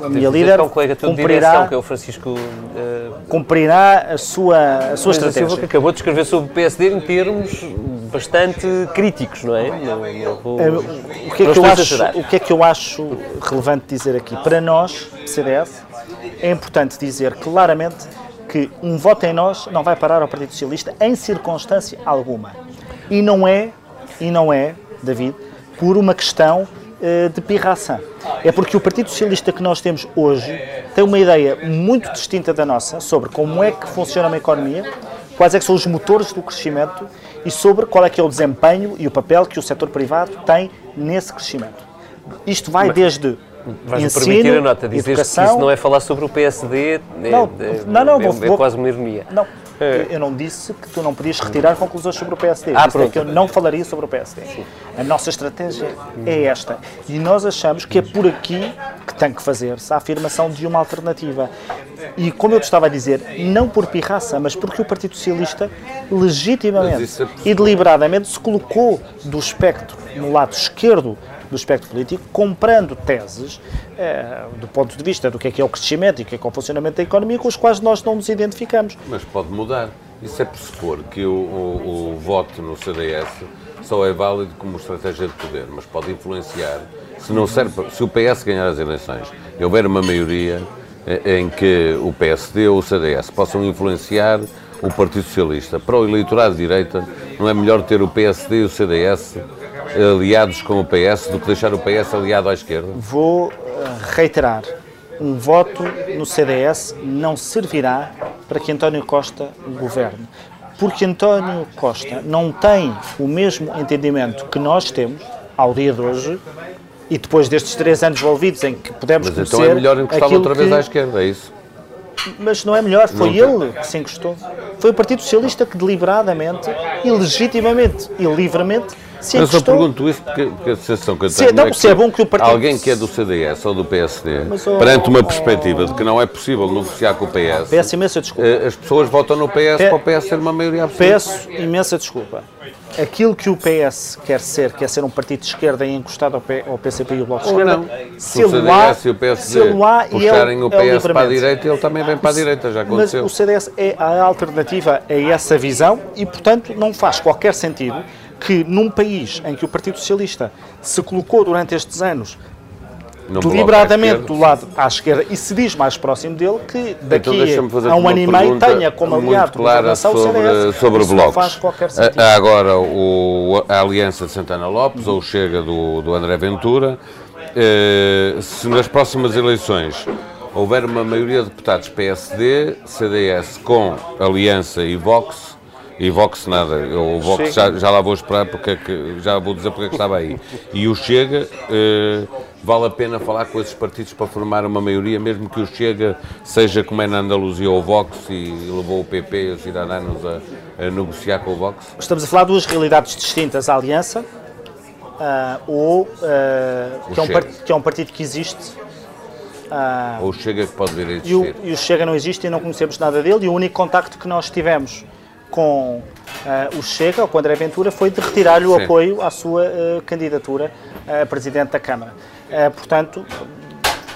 a minha líder que é um colega teu de direção, cumprirá, que é o Francisco eh, cumprirá a sua, a sua Silva, que estratégia. acabou de escrever sobre o PSD em termos bastante críticos, não é? Não, não vou- Eh, O que, é que eu acho, o que é que eu acho relevante dizer aqui? Para nós, CDS, é importante dizer claramente que um voto em nós não vai parar ao Partido Socialista em circunstância alguma. E não é, e não é, David, por uma questão eh, de pirraça. É porque o Partido Socialista que nós temos hoje tem uma ideia muito distinta da nossa sobre como é que funciona uma economia, quais é que são os motores do crescimento e sobre qual é que é o desempenho e o papel que o setor privado tem nesse crescimento. Isto vai desde Vais-me permitir a nota, dizer que educação... isso não é falar sobre o PSD, Não, é- não, não, é, vou- é quase uma ironia. Não, eu- eu não disse que tu não podias retirar conclusões sobre o PSD. Eu Ah, é pronto. que eu não falaria sobre o PSD. A nossa estratégia é esta. E nós achamos que é por aqui que tem que fazer-se a afirmação de uma alternativa. E como eu te estava a dizer, não por pirraça, mas porque o Partido Socialista legitimamente é e deliberadamente se colocou do espectro, no lado esquerdo do espectro político, comprando teses eh, do ponto de vista do que é que é o crescimento e o que é que é o funcionamento da economia com os quais nós não nos identificamos. Mas pode mudar. Isso é pressupor que o, o- o voto no CDS só é válido como estratégia de poder, mas pode influenciar. Se, não serve, se o PS ganhar as eleições e houver uma maioria eh, em que o PSD ou o CDS possam influenciar o Partido Socialista para o eleitorado de direita, não é melhor ter o PSD e o CDS aliados com o PS do que deixar o PS aliado à esquerda? Vou eh, reiterar: um voto no CDS não servirá para que António Costa governe. Porque António Costa não tem o mesmo entendimento que nós temos ao dia de hoje e depois destes três anos envolvidos em que pudemos Mas então é melhor encostá-lo outra vez que- à esquerda, é isso? Mas não é melhor, foi Não ele que se encostou. Foi o Partido Socialista que deliberadamente e legitimamente e livremente se Eu só pergunto isso porque, porque a sensação que eu Se- tenho não, é se é bom que o partido- alguém que é do CDS ou do PSD, Mas, oh, perante uma oh, perspectiva de que não é possível negociar com o PS, Peço imensa desculpa. eh, as pessoas votam no PS Pe- para o PS ter uma maioria absoluta. Peço imensa desculpa. Aquilo que o PS quer ser, quer ser um partido de esquerda e encostado ao, P- ao PCP e o Bloco de Esquerda, não. se Se o CDS e o se PSD puxarem o é PS para a direita, ele também vem para a direita, já Mas aconteceu. o CDS é a alternativa a essa visão e, portanto, não faz qualquer sentido que num país em que o Partido Socialista se colocou durante estes anos à deliberadamente do lado à esquerda e se diz mais próximo dele que daqui Então deixa-me fazer a um ano e meio tenha como aliado clara governação o sobre, CDS. sobre blocos. não faz qualquer sentido. Há agora o, a Aliança de Santana Lopes ou Chega do, do André Ventura. Eh, se nas próximas eleições houver uma maioria de deputados PSD, CDS com Aliança e Vox, e Vox nada, eu, o Vox já, já lá vou esperar porque é que, já vou dizer porque é que estava aí. E o Chega, eh, vale a pena falar com esses partidos para formar uma maioria, mesmo que o Chega seja como é na Andaluzia o Vox e levou o PP e os cidadãos a, a negociar com o Vox? Estamos a falar de duas realidades distintas. A Aliança, ah, ou, ah, que, é um part- que é um partido que existe, ah, Ou o Chega que pode vir a e, o, existir? e o Chega não existe e não conhecemos nada dele, e o único contacto que nós tivemos com ah, o Chega, ou com o André Ventura, foi de retirar-lhe o Sim. apoio à sua ah, candidatura a Presidente da Câmara. Ah, portanto,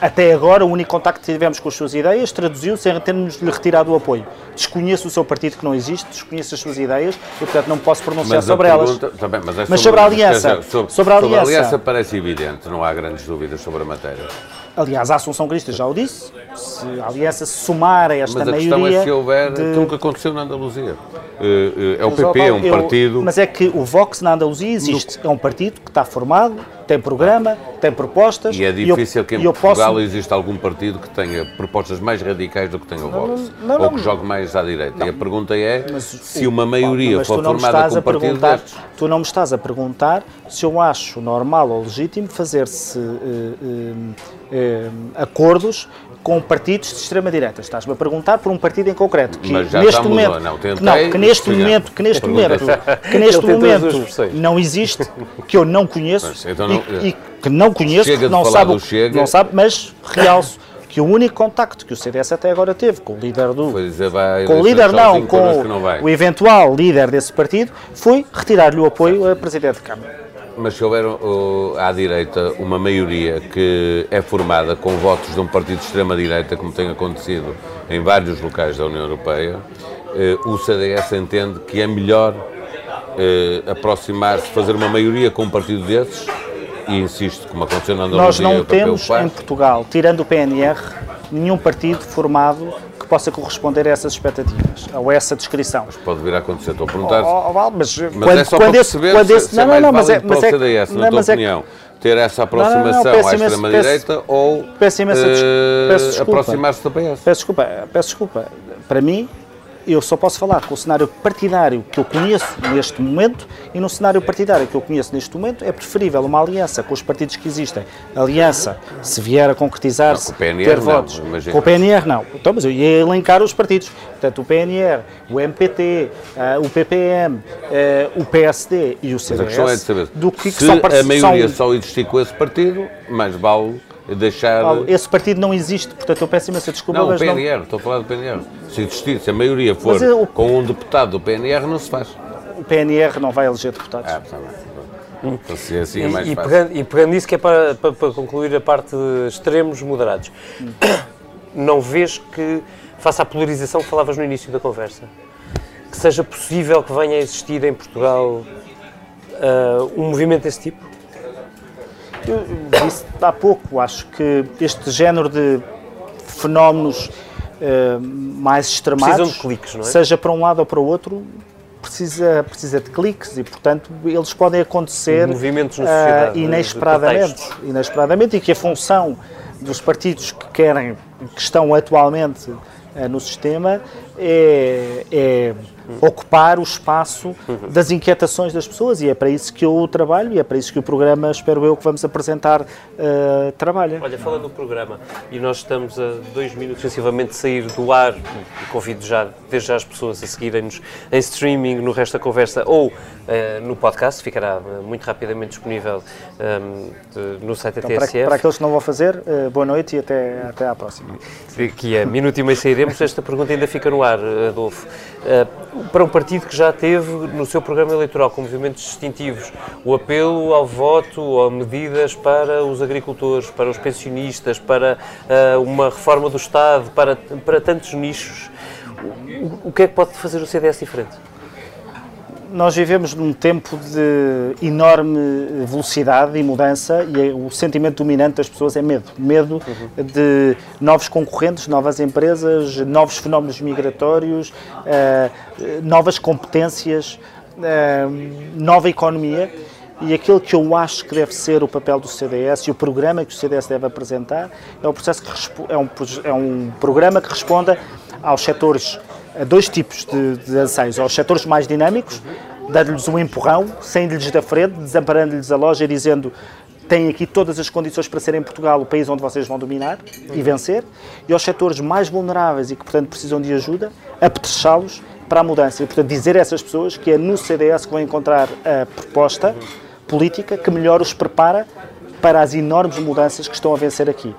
até agora, o único contacto que tivemos com as suas ideias traduziu-se em termos-lhe retirado o apoio. Desconheço o seu partido que não existe, desconheço as suas ideias e, portanto, não posso pronunciar Mas a sobre elas. pergunta- tá bem, mas, é Mas sobre a aliança, sobre, sobre a sobre aliança. parece evidente, não há grandes dúvidas sobre a matéria. Aliás, a Assunção Crista já o disse, se a Aliança se somar a esta Mas a questão maioria... é se houver de- aquilo que aconteceu na Andaluzia. Eh, eh, É o PP, é um Paulo, eu- partido. Mas é que o Vox na Andaluzia existe. É um partido que está formado, tem programa, tem propostas. E é eu- difícil que e em eu Portugal posso- exista algum partido que tenha propostas mais radicais do que tem o Vox. não, ou não. que jogue mais à direita. E a pergunta é Mas, se uma maioria for não formada com um partido destes. Tu não me estás a perguntar se eu acho normal ou legítimo fazer-se eh, eh, eh, acordos com partidos de extrema-direita. Estás-me a perguntar por um partido em concreto. Que Mas já neste está mudou, momento, não, tentei, não, que neste momento, que neste momento, que neste momento não existe, que eu não conheço Mas, então não- e, e que não conheço, que não sabe, não sabe, mas realço que o único contacto que o CDS até agora teve com o líder do. Foi dizer, vai com o líder, não, com não o eventual líder desse partido, foi retirar-lhe o apoio a Presidente de Câmara. Mas se houver uh, à direita uma maioria que é formada com votos de um partido de extrema-direita, como tem acontecido em vários locais da União Europeia, uh, o CDS entende que é melhor uh, aproximar-se, fazer uma maioria com um partido desses, e insisto, como aconteceu na Andaluzia, Nós não temos em Portugal, tirando o PNR, nenhum partido formado possa corresponder a essas expectativas, ou a essa descrição. Pode vir a acontecer, estou a perguntar. Oh, oh, Val, mas, Mas quando, é só quando para esse, perceber quando se, esse, se é mais mas é, mas para é, o CDS, na não, tua mas é que- opinião, ter essa não, não, aproximação peço à extrema-direita ou desculpa. aproximar-se do PS? Peço desculpa, peço desculpa. Para mim, eu só posso falar com o cenário partidário que eu conheço neste momento e no cenário partidário que eu conheço neste momento é preferível uma aliança com os partidos que existem. Aliança, se vier a concretizar-se, Não, com o PNR ter não, votos. imagina. Com o PNR não. Então, mas eu ia elencar os partidos. Portanto, o PNR, o MPT, ah, o PPM, ah, o PSD e o Mas CDS. a questão é de saber, do que, que se par- a maioria só existir com esse partido, mais vale deixar... Paulo, esse partido não existe, portanto eu peço imensa desculpa, Não, o mas não, PNR, estou a falar do PNR. Se existir, se a maioria for eu- com um deputado do PNR, não se faz. o PNR não vai eleger deputados. Ah, está bem. Então, se é assim é mais E, e, fácil. pegando, e pegando nisso, que é para, para, para concluir a parte de extremos moderados, não vês que, face à polarização que falavas no início da conversa, que seja possível que venha a existir em Portugal ah, um movimento desse tipo? Eu disse há pouco, acho que este género de fenómenos eh, mais extremados, cliques, não é? seja para um lado ou para o outro, precisa, precisa de cliques e, portanto, eles podem acontecer Movimentos na de inesperadamente, inesperadamente e que a função dos partidos que querem, que estão atualmente ah, no sistema, é, é ocupar o espaço das inquietações das pessoas e é para isso que eu trabalho e é para isso que o programa, espero eu, que vamos apresentar, ah, trabalha. Olha, falando do programa, e nós estamos a dois minutos sensivelmente de sair do ar, e convido já, desde já as pessoas a seguirem-nos em streaming, no resto da conversa, ou eh, no podcast, ficará eh, muito rapidamente disponível ehm, de- no site da Então, para, TSF. para aqueles que não vão fazer, ah, boa noite e até, até à próxima. que é minuto e meio sairemos, esta pergunta ainda fica no ar, Adolfo. Eh, para um partido que já teve no seu programa eleitoral com movimentos distintivos o apelo ao voto a medidas para os agricultores, para os pensionistas, para eh, uma reforma do Estado, para, para tantos nichos, o, o que é que pode fazer o CDS diferente? Nós vivemos num tempo de enorme velocidade e mudança e o sentimento dominante das pessoas é medo. Medo de novos concorrentes, novas empresas, novos fenómenos migratórios, eh, novas competências, eh, nova economia. E aquilo que eu acho que deve ser o papel do CDS e o programa que o CDS deve apresentar é um, processo que é um, é um programa que responda aos setores dois tipos de, de anseios. Aos setores mais dinâmicos, dando-lhes um empurrão, saindo-lhes da frente, desamparando-lhes a loja e dizendo têm aqui todas as condições para serem Portugal o país onde vocês vão dominar e vencer. E aos setores mais vulneráveis e que, portanto, precisam de ajuda, apetrechá-los para a mudança. E, portanto, dizer a essas pessoas que é no CDS que vão encontrar a proposta política que melhor os prepara para as enormes mudanças que estão a vencer aqui.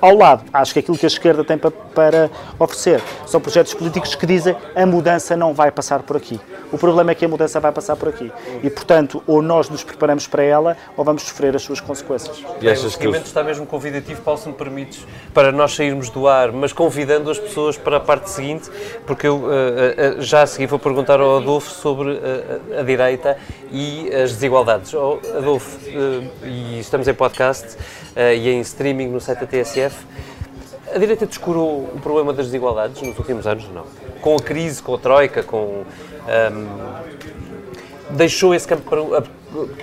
Ao lado, acho que aquilo que a esquerda tem pa- para oferecer são projetos políticos que dizem a mudança não vai passar por aqui. O problema é que a mudança vai passar por aqui. E, portanto, ou nós nos preparamos para ela ou vamos sofrer as suas consequências. E o achas que seguimento está mesmo convidativo, Paulo, se me permites, para nós sairmos do ar, mas convidando as pessoas para a parte seguinte, porque eu eh, eh, já a seguir vou perguntar ao Adolfo sobre eh, a, direita e as desigualdades. Oh, Adolfo, e estamos em podcast e em streaming no site da TSF. A direita descurou o problema das desigualdades nos últimos anos? Não. Com a crise, com a troika, com. ahm, deixou esse campo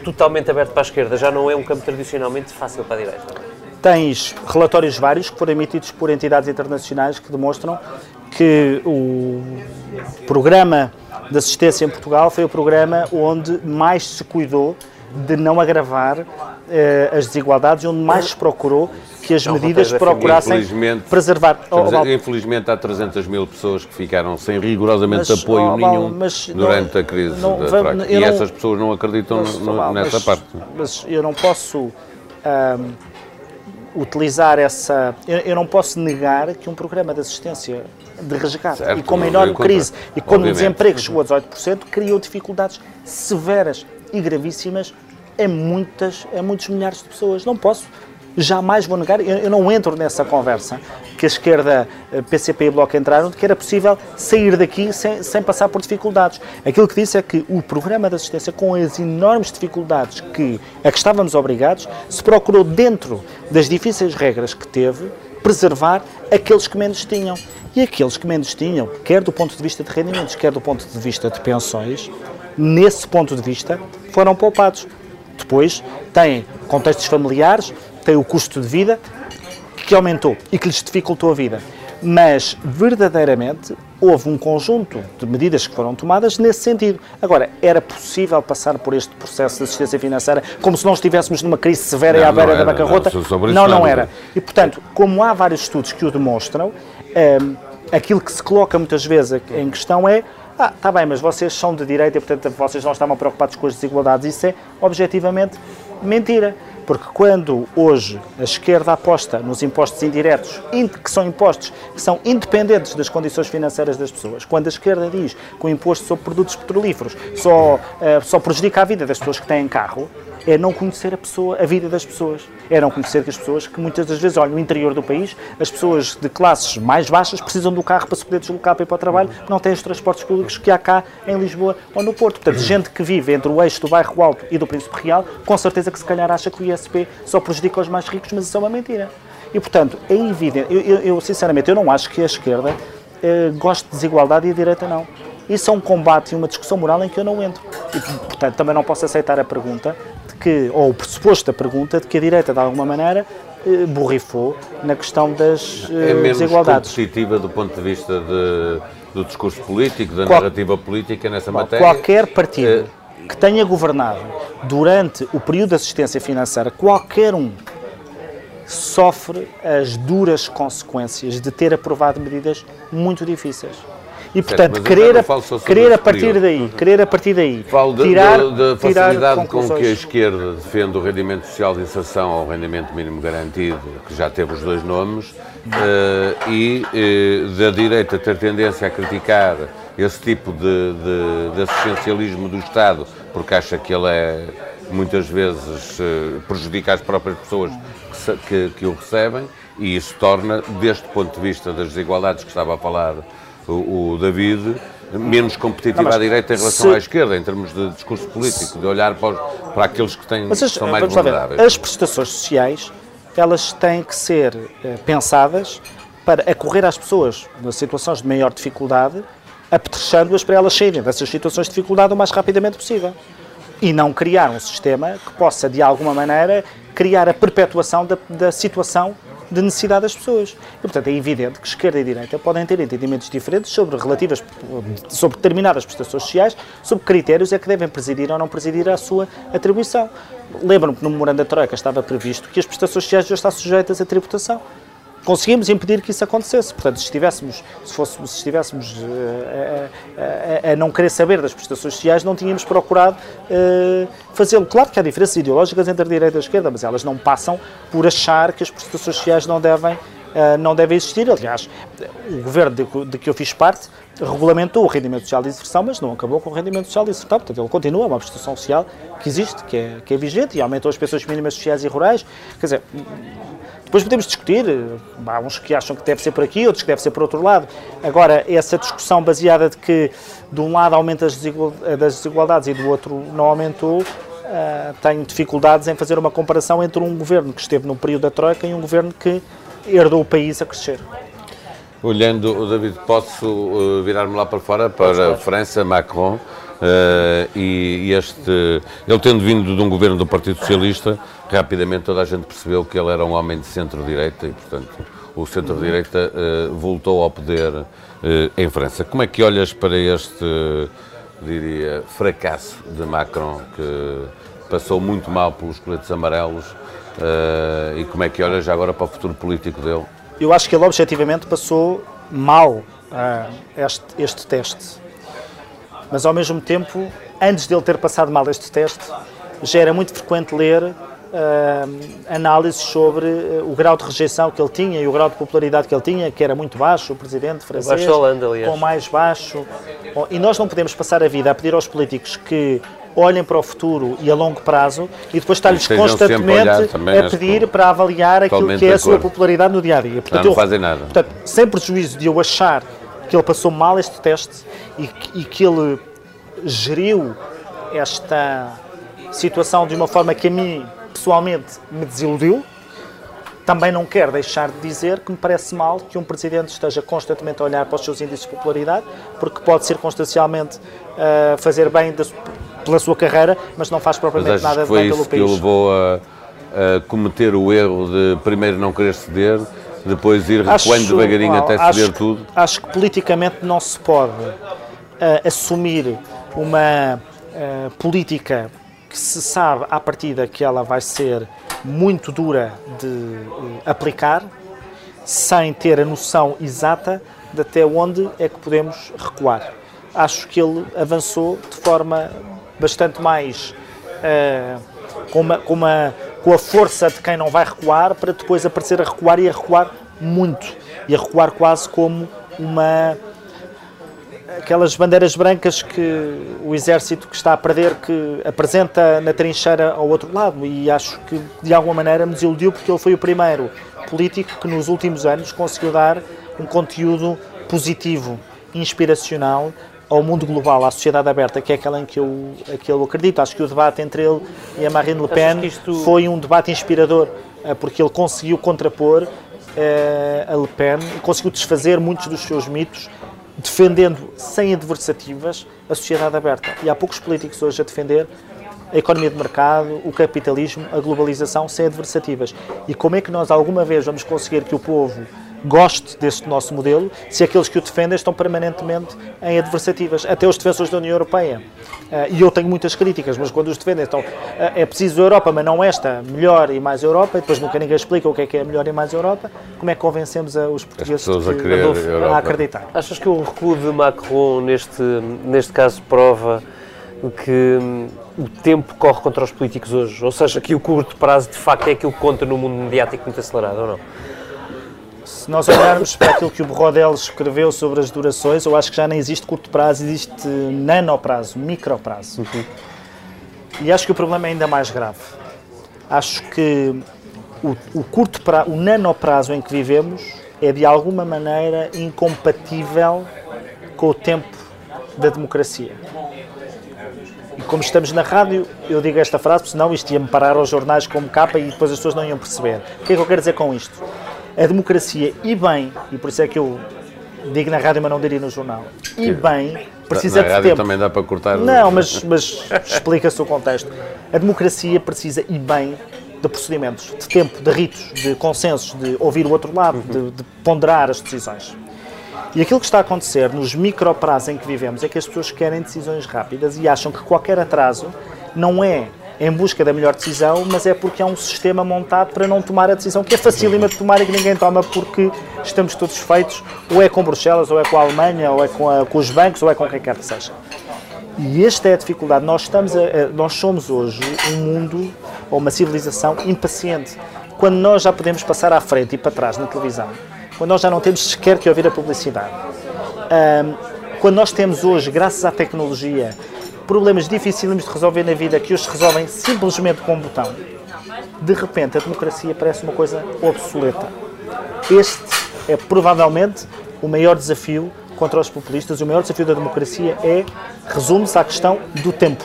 totalmente aberto para a esquerda, já não é um campo tradicionalmente fácil para a direita. Tens relatórios vários que foram emitidos por entidades internacionais que demonstram que o programa de assistência em Portugal foi o programa onde mais se cuidou de não agravar eh, as desigualdades e onde mais se procurou que as Não, medidas não procurassem Infelizmente, preservar. Oh, a- infelizmente há 300 mil pessoas que ficaram sem rigorosamente Mas, apoio oh, nenhum mas não- durante a crise não- da Troika. E não- essas pessoas não acreditam mas, no- nessa parte. Mas eu não posso ahm, utilizar essa. Eu, eu, não posso negar que um programa de assistência de resgate certo, e com uma enorme crise e quando o desemprego chegou a 18%, criou dificuldades severas e gravíssimas a, muitas, a muitos milhares de pessoas. Não posso jamais vou negar, eu, não entro nessa conversa que a esquerda, PCP e Bloco entraram, de que era possível sair daqui sem, sem passar por dificuldades. Aquilo que disse é que o programa de assistência, com as enormes dificuldades que, a que estávamos obrigados, se procurou, dentro das difíceis regras que teve, preservar aqueles que menos tinham. E aqueles que menos tinham, quer do ponto de vista de rendimentos, quer do ponto de vista de pensões, nesse ponto de vista, foram poupados. Depois, têm contextos familiares, têm o custo de vida que aumentou e que lhes dificultou a vida. Mas, verdadeiramente, houve um conjunto de medidas que foram tomadas nesse sentido. Agora, era possível passar por este processo de assistência financeira como se não estivéssemos numa crise severa não, e à beira da bancarrota? Não, não, não era. E, portanto, como há vários estudos que o demonstram, ehm, aquilo que se coloca muitas vezes em questão é ah, está bem, mas vocês são de direita e, portanto, vocês não estavam preocupados com as desigualdades. Isso é, objetivamente, mentira. Porque quando hoje a esquerda aposta nos impostos indiretos, que são impostos que são independentes das condições financeiras das pessoas, quando a esquerda diz que o imposto sobre produtos petrolíferos só, uh, só prejudica a vida das pessoas que têm carro, é não conhecer a pessoa, a vida das pessoas. Não conhecer que as pessoas, que muitas das vezes, olha, no interior do país, as pessoas de classes mais baixas precisam do carro para se poder deslocar para ir para o trabalho, porque não têm os transportes públicos que há cá em Lisboa ou no Porto. Portanto, gente que vive entre o eixo do bairro Alto e do Príncipe Real, com certeza que se calhar acha que o ISP só prejudica os mais ricos, mas isso é uma mentira. E, portanto, é evidente, eu, eu, eu sinceramente, eu não acho que a esquerda eh, goste de desigualdade e a direita não. Isso é um combate e uma discussão moral em que eu não entro. E, portanto, também não posso aceitar a pergunta de que, ou o pressuposto da pergunta de que a direita, de alguma maneira, eh, borrifou na questão das eh, é menos desigualdades. competitiva do ponto de vista de, do discurso político, da Qual, narrativa política nessa matéria? Qualquer partido é... que tenha governado durante o período de assistência financeira, qualquer um sofre as duras consequências de ter aprovado medidas muito difíceis. E, portanto, querer, a, querer a partir daí, querer a partir daí, Falo tirar, da facilidade com que a esquerda defende o rendimento social de inserção ao rendimento mínimo garantido, que já teve os dois nomes, uh, e uh, da direita ter tendência a criticar esse tipo de, de, de, assistencialismo do Estado, porque acha que ele é, muitas vezes, uh, prejudica as próprias pessoas que, que, que o recebem, e isso torna, deste ponto de vista das desigualdades que estava a falar o, o David, menos competitiva não, à direita em relação se... à esquerda, em termos de discurso político, de olhar para, os, para aqueles que têm, as, são mais vulneráveis. As prestações sociais, elas têm que ser eh, pensadas para acorrer às pessoas nas situações de maior dificuldade, apetrechando-as para elas saírem dessas situações de dificuldade o mais rapidamente possível. E não criar um sistema que possa, de alguma maneira, criar a perpetuação da, da situação de necessidade das pessoas. E, portanto, é evidente que esquerda e direita podem ter entendimentos diferentes sobre relativas, sobre determinadas prestações sociais, sobre critérios é que devem presidir ou não presidir à sua atribuição. Lembro-me que no memorando da Troika estava previsto que as prestações sociais já estão sujeitas à tributação conseguimos impedir que isso acontecesse. Portanto, se estivéssemos, se fôssemos, se estivéssemos uh, a, a, a, não querer saber das prestações sociais, não tínhamos procurado uh, fazê-lo. Claro que há diferenças ideológicas entre a direita e a esquerda, mas elas não passam por achar que as prestações sociais não devem, uh, não devem existir. Aliás, o governo de, de, que eu fiz parte regulamentou o rendimento social de inserção, mas não acabou com o rendimento social de inserção. Portanto, ele continua, é uma prestação social que existe, que é, que é vigente, e aumentou as pensões mínimas sociais e rurais. Quer dizer, depois podemos discutir, há uns que acham que deve ser por aqui, outros que deve ser por outro lado. Agora, essa discussão baseada de que de um lado aumenta as desigualdades e do outro não aumentou, uh, tenho dificuldades em fazer uma comparação entre um governo que esteve no período da Troika e um governo que herdou o país a crescer. Olhando, David, posso uh, virar-me lá para fora, para a França, Macron, Uh, e, este, ele tendo vindo de um governo do Partido Socialista, rapidamente toda a gente percebeu que ele era um homem de centro-direita e, portanto, o centro-direita uh, voltou ao poder uh, em França. Como é que olhas para este, diria, fracasso de Macron, que passou muito mal pelos coletes amarelos, e como é que olhas agora para o futuro político dele? Eu acho que ele objetivamente passou mal este, este teste mas ao mesmo tempo, antes dele ter passado mal este teste, já era muito frequente ler análises sobre uh, o grau de rejeição que ele tinha e o grau de popularidade que ele tinha, que era muito baixo, o presidente francês, baixo Holanda, aliás. com mais baixo. Bom, e nós não podemos passar a vida a pedir aos políticos que olhem para o futuro e a longo prazo e depois estar-lhes constantemente a, a pedir para avaliar aquilo que é a sua popularidade no dia a dia. Portanto, não, não fazem nada. Portanto, sem prejuízo de eu achar que ele passou mal este teste e, e que ele geriu esta situação de uma forma que a mim pessoalmente me desiludiu. Também não quero deixar de dizer que me parece mal que um presidente esteja constantemente a olhar para os seus índices de popularidade, porque pode circunstancialmente uh, fazer bem da, pela sua carreira, mas não faz propriamente nada de bem pelo país. Foi isso que o levou a, a, cometer o erro de primeiro não querer ceder, depois ir recuando devagarinho até ceder acho, tudo? Acho que politicamente não se pode uh, assumir uma uh, política que se sabe à partida que ela vai ser muito dura de uh, aplicar, sem ter a noção exata de até onde é que podemos recuar. Acho que ele avançou de forma bastante mais uh, com, uma, com, uma, com a força de quem não vai recuar, para depois aparecer a recuar e a recuar muito e a recuar quase como uma aquelas bandeiras brancas que o exército que está a perder que apresenta na trincheira ao outro lado e acho que de alguma maneira me desiludiu porque ele foi o primeiro político que nos últimos anos conseguiu dar um conteúdo positivo, inspiracional ao mundo global, à sociedade aberta, que é aquela em que eu, que eu acredito. Acho que o debate entre ele e a Marine Le Pen isto... foi um debate inspirador, eh, porque ele conseguiu contrapor eh, a Le Pen e conseguiu desfazer muitos dos seus mitos defendendo sem adversativas a sociedade aberta. E há poucos políticos hoje a defender a economia de mercado, o capitalismo, a globalização sem adversativas. E como é que nós alguma vez vamos conseguir que o povo goste deste nosso modelo se aqueles que o defendem estão permanentemente em adversativas, até os defensores da União Europeia. Uh, e eu tenho muitas críticas, mas quando os defendem estão, uh, é preciso Europa, mas não esta, melhor e mais Europa, e depois nunca ninguém explica o que é que é melhor e mais Europa, como é que convencemos a, os portugueses a, a, a acreditar? Achas que o recuo de Macron neste, neste caso prova que hum, o tempo corre contra os políticos hoje, ou seja, que o curto prazo de facto é aquilo que conta no mundo mediático muito acelerado, ou não? Se nós olharmos para aquilo que o Brodel escreveu sobre as durações, eu acho que já nem existe curto prazo, existe nano prazo, micro prazo. Uhum. E acho que o problema é ainda mais grave. Acho que o, o curto prazo, o nano prazo em que vivemos é de alguma maneira incompatível com o tempo da democracia. E como estamos na rádio, eu digo esta frase, porque senão isto ia-me parar aos jornais como capa e depois as pessoas não iam perceber. O que é que eu quero dizer com isto? A democracia e bem, e por isso é que eu digo na rádio, mas não diria no jornal, e bem, precisa na de rádio tempo. também dá para cortar. Não, mas, mas explica-se o contexto. A democracia precisa e bem de procedimentos, de tempo, de ritos, de consensos, de ouvir o outro lado, de, de ponderar as decisões. E aquilo que está a acontecer nos microprazos em que vivemos é que as pessoas querem decisões rápidas e acham que qualquer atraso não é em busca da melhor decisão, mas é porque há um sistema montado para não tomar a decisão que é facílima de tomar e que ninguém toma porque estamos todos feitos, ou é com Bruxelas, ou é com a Alemanha, ou é com, a, com os bancos, ou é com quem quer que seja. E esta é a dificuldade. Nós, estamos a, nós somos hoje um mundo, ou uma civilização impaciente. Quando nós já podemos passar à frente e para trás na televisão, quando nós já não temos sequer que ouvir a publicidade, um, quando nós temos hoje, graças à tecnologia, problemas dificílimos de resolver na vida que os resolvem simplesmente com um botão, de repente a democracia parece uma coisa obsoleta. Este é provavelmente o maior desafio contra os populistas. O maior desafio da democracia é, resume-se à questão do tempo.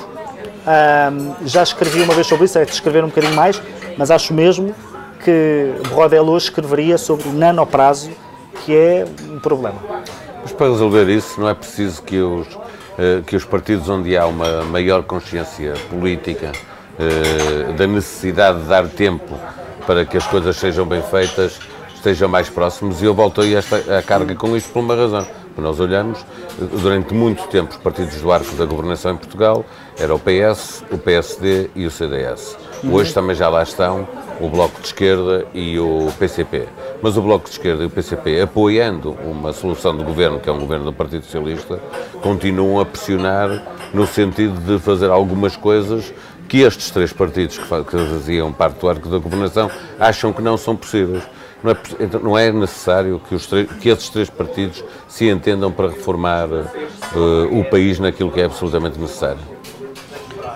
Um, já escrevi uma vez sobre isso, é de escrever um bocadinho mais, mas acho mesmo que Brodel hoje escreveria sobre o nanoprazo, que é um problema. Mas para resolver isso não é preciso que os que os partidos onde há uma maior consciência política eh, da necessidade de dar tempo para que as coisas sejam bem feitas estejam mais próximos e eu voltei esta a carga com isto por uma razão. Nós olhamos, durante muito tempo, os partidos do arco da governação em Portugal era o PS, o PSD e o CDS. Hoje também já lá estão o Bloco de Esquerda e o PCP. Mas o Bloco de Esquerda e o PCP, apoiando uma solução de governo, que é um governo do Partido Socialista, continuam a pressionar no sentido de fazer algumas coisas que estes três partidos que faziam parte do arco da governação acham que não são possíveis. Não é, então, não é necessário que, os três, que esses três partidos se entendam para reformar uh, o país naquilo que é absolutamente necessário.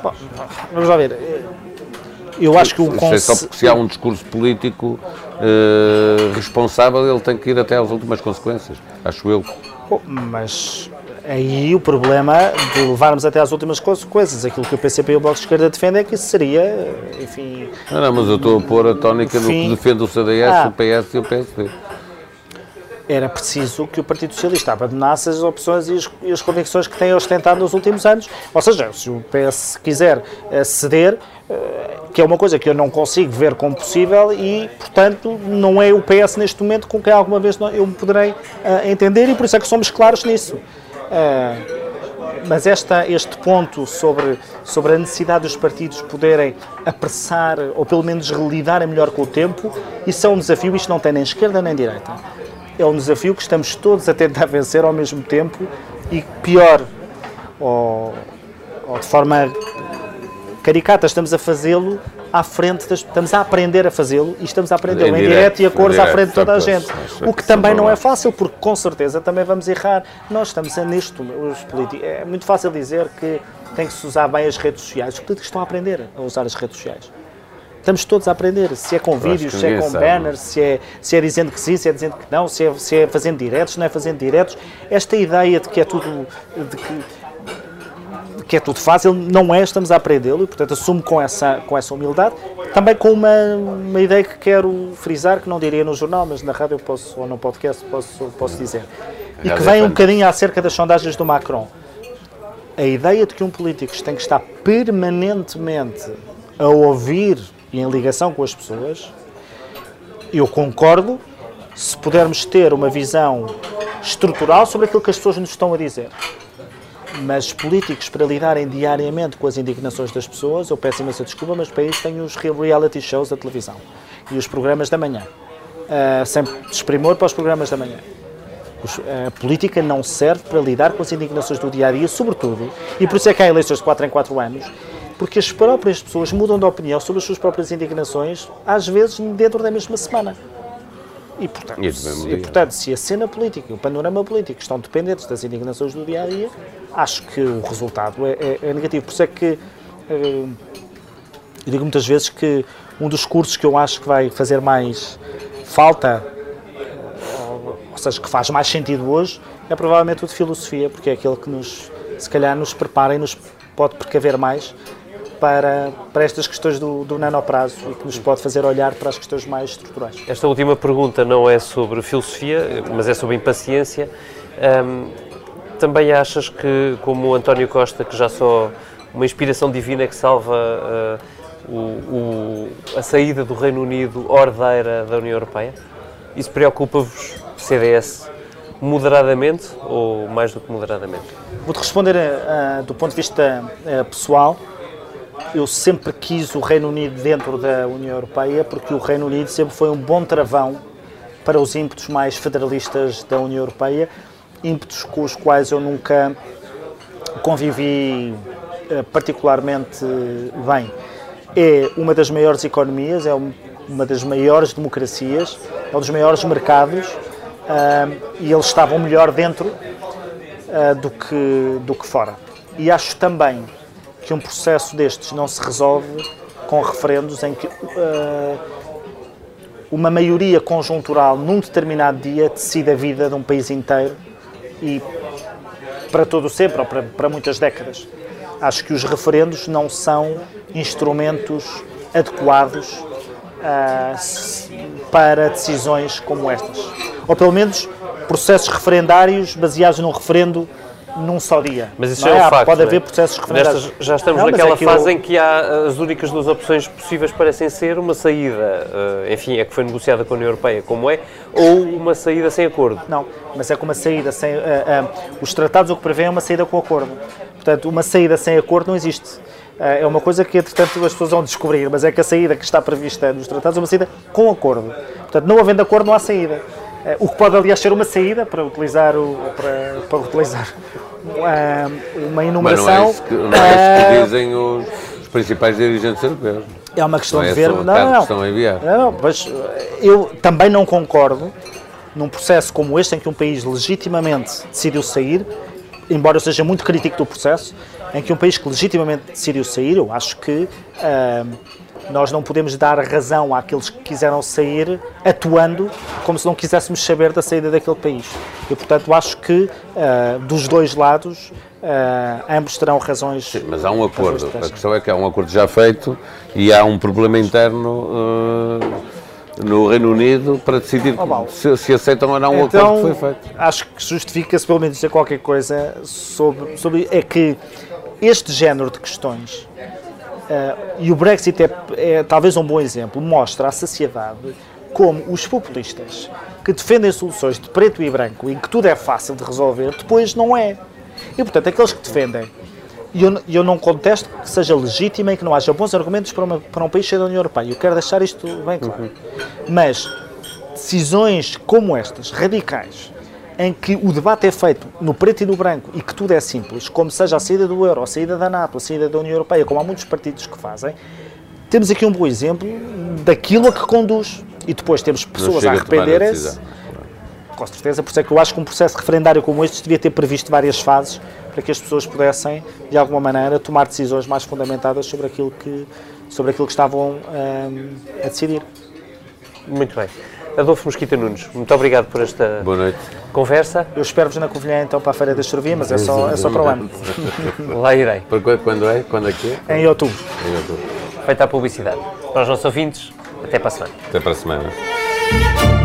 Bom, vamos lá ver. Eu acho que o conselho. É só porque se há um discurso político uh, responsável, ele tem que ir até às últimas consequências, acho eu. Bom, mas aí o problema de levarmos até às últimas consequências, aquilo que o PCP e o Bloco de Esquerda defendem é que isso seria, enfim... Não, não mas eu estou a pôr a tónica no que defende o CDS, ah, o PS e o PSD. Era preciso que o Partido Socialista abandonasse as opções e as, e as convicções que tem ostentado nos últimos anos. Ou seja, se o PS quiser eh, ceder, eh, que é uma coisa que eu não consigo ver como possível e, portanto, não é o PS neste momento com quem alguma vez eu me poderei uh, entender e por isso é que somos claros nisso. Mas esta, este ponto sobre, sobre a necessidade dos partidos poderem apressar ou pelo menos lidarem melhor com o tempo, isso é um desafio, isto não tem nem esquerda nem direita. É um desafio que estamos todos a tentar vencer ao mesmo tempo e pior, ou, ou de forma caricata, estamos a fazê-lo à frente, das, estamos a aprender a fazê-lo e estamos a aprender em, em direto e a cores à frente de toda a gente. O que também não é fácil, porque com certeza também vamos errar. Nós estamos nisto, os políticos. É muito fácil dizer que tem que se usar bem as redes sociais. Os políticos estão a aprender a usar as redes sociais. Estamos todos a aprender, se é com vídeos, se é com banners, se é, se é dizendo que sim, se é dizendo que não, se é, se é fazendo diretos, se não é fazendo diretos. Esta ideia de que é tudo, de que que é tudo fácil, não é, estamos a aprendê-lo e, portanto, assumo com essa, com essa humildade. Também com uma, uma ideia que quero frisar, que não diria no jornal, mas na rádio posso, ou no podcast posso, posso dizer. E que vem um bocadinho acerca das sondagens do Macron. A ideia de que um político tem que estar permanentemente a ouvir e em ligação com as pessoas, eu concordo se pudermos ter uma visão estrutural sobre aquilo que as pessoas nos estão a dizer mas políticos para lidarem diariamente com as indignações das pessoas, eu peço imensa desculpa, mas para isso tenho os reality shows da televisão e os programas da manhã. Uh, sempre desprimor para os programas da manhã. a política não serve para lidar com as indignações do dia a dia, sobretudo, e por isso é que há eleições de 4 em 4 anos, porque as próprias pessoas mudam de opinião sobre as suas próprias indignações, às vezes dentro da mesma semana. E portanto, e, portanto, se a cena política e o panorama político estão dependentes das indignações do dia a dia, acho que o resultado é, é, é negativo. Por isso é que eh, eu digo muitas vezes que um dos cursos que eu acho que vai fazer mais falta, ou, ou seja, que faz mais sentido hoje, é provavelmente o de filosofia, porque é aquele que nos, se calhar, nos prepara e nos pode precaver mais para, para estas questões do, do nanoprazo e que nos pode fazer olhar para as questões mais estruturais. Esta última pergunta não é sobre filosofia, mas é sobre impaciência. Um, também achas que, como o António Costa, que já só uma inspiração divina que salva uh, o, o, a saída do Reino Unido ordeira da União Europeia? Isso preocupa-vos, CDS, moderadamente ou mais do que moderadamente? Vou-te responder uh, do ponto de vista uh, pessoal eu sempre quis o Reino Unido dentro da União Europeia porque o Reino Unido sempre foi um bom travão para os ímpetos mais federalistas da União Europeia, ímpetos com os quais eu nunca convivi eh, particularmente bem. É uma das maiores economias, é uma das maiores democracias, é um dos maiores mercados uh, e eles estavam melhor dentro uh, do, que, do que fora. E acho também que um processo destes não se resolve com referendos em que uh, uma maioria conjuntural num determinado dia decide a vida de um país inteiro e para todo sempre ou para, para muitas décadas. Acho que os referendos não são instrumentos adequados uh, para decisões como estas. Ou pelo menos processos referendários baseados num referendo num só dia. Mas isso é, é um facto. Pode haver é? processos referendários. Nestas, já estamos não, naquela é fase em que há as únicas duas opções possíveis parecem ser uma saída, uh, enfim, é que foi negociada com a União Europeia, como é, ou uma saída sem acordo. Não, mas é com uma saída sem. Uh, uh, os tratados o que prevêem é uma saída com acordo. Portanto, uma saída sem acordo não existe. É uma coisa que, entretanto, as pessoas vão descobrir, mas é que a saída que está prevista nos tratados é uma saída com acordo. Portanto, não havendo acordo, não há saída. O que pode, aliás, ser uma saída para utilizar, o, para, para utilizar uma enumeração. Mas não é isso que, não é isso que dizem os principais dirigentes europeus. É uma questão Não é de ver. o Não, não, enviar. não, mas eh, eu também não concordo num processo como este, em que um país legitimamente decidiu sair, embora eu seja muito crítico do processo, em que um país que legitimamente decidiu sair, eu acho que ah, nós não podemos dar razão àqueles que quiseram sair atuando como se não quiséssemos saber da saída daquele país. E, portanto, acho que ah, dos dois lados ah, ambos terão razões. Mas há um acordo. A questão é que há um acordo já feito e há um problema interno eh, no Reino Unido para decidir Oh, se, se aceitam ou não o acordo Então, que foi feito. acho que justifica-se pelo menos dizer qualquer coisa sobre, sobre é que este género de questões, eh, e o Brexit é, é talvez um bom exemplo, mostra à sociedade como os populistas que defendem soluções de preto e branco, em que tudo é fácil de resolver, depois não é. E, portanto, aqueles que defendem, e eu, eu não contesto que seja legítimo e que não haja bons argumentos para, uma- para um país cheio da União Europeia, eu quero deixar isto bem claro. Mas decisões como estas, radicais, em que o debate é feito no preto e no branco e que tudo é simples, como seja a saída do euro, a saída da NATO, a saída da União Europeia, como há muitos partidos que fazem, temos aqui um bom exemplo daquilo a que conduz. E depois temos pessoas a arrependerem-se. decisão. Com certeza, por isso é que eu acho que um processo referendário como este devia ter previsto várias fases para que as pessoas pudessem, de alguma maneira, tomar decisões mais fundamentadas sobre aquilo que, sobre aquilo que estavam hum, a decidir. Muito bem. Adolfo Mosquita Nunes, muito obrigado por esta Boa noite. conversa. Eu espero-vos na Covilhã então para a Feira da Chorvia, mas é só, é só para o ano, Lá irei. Quando, quando é? Quando é que é? em outubro. Em outubro. Feita a publicidade. Para os nossos ouvintes, até para a semana. Até para a semana.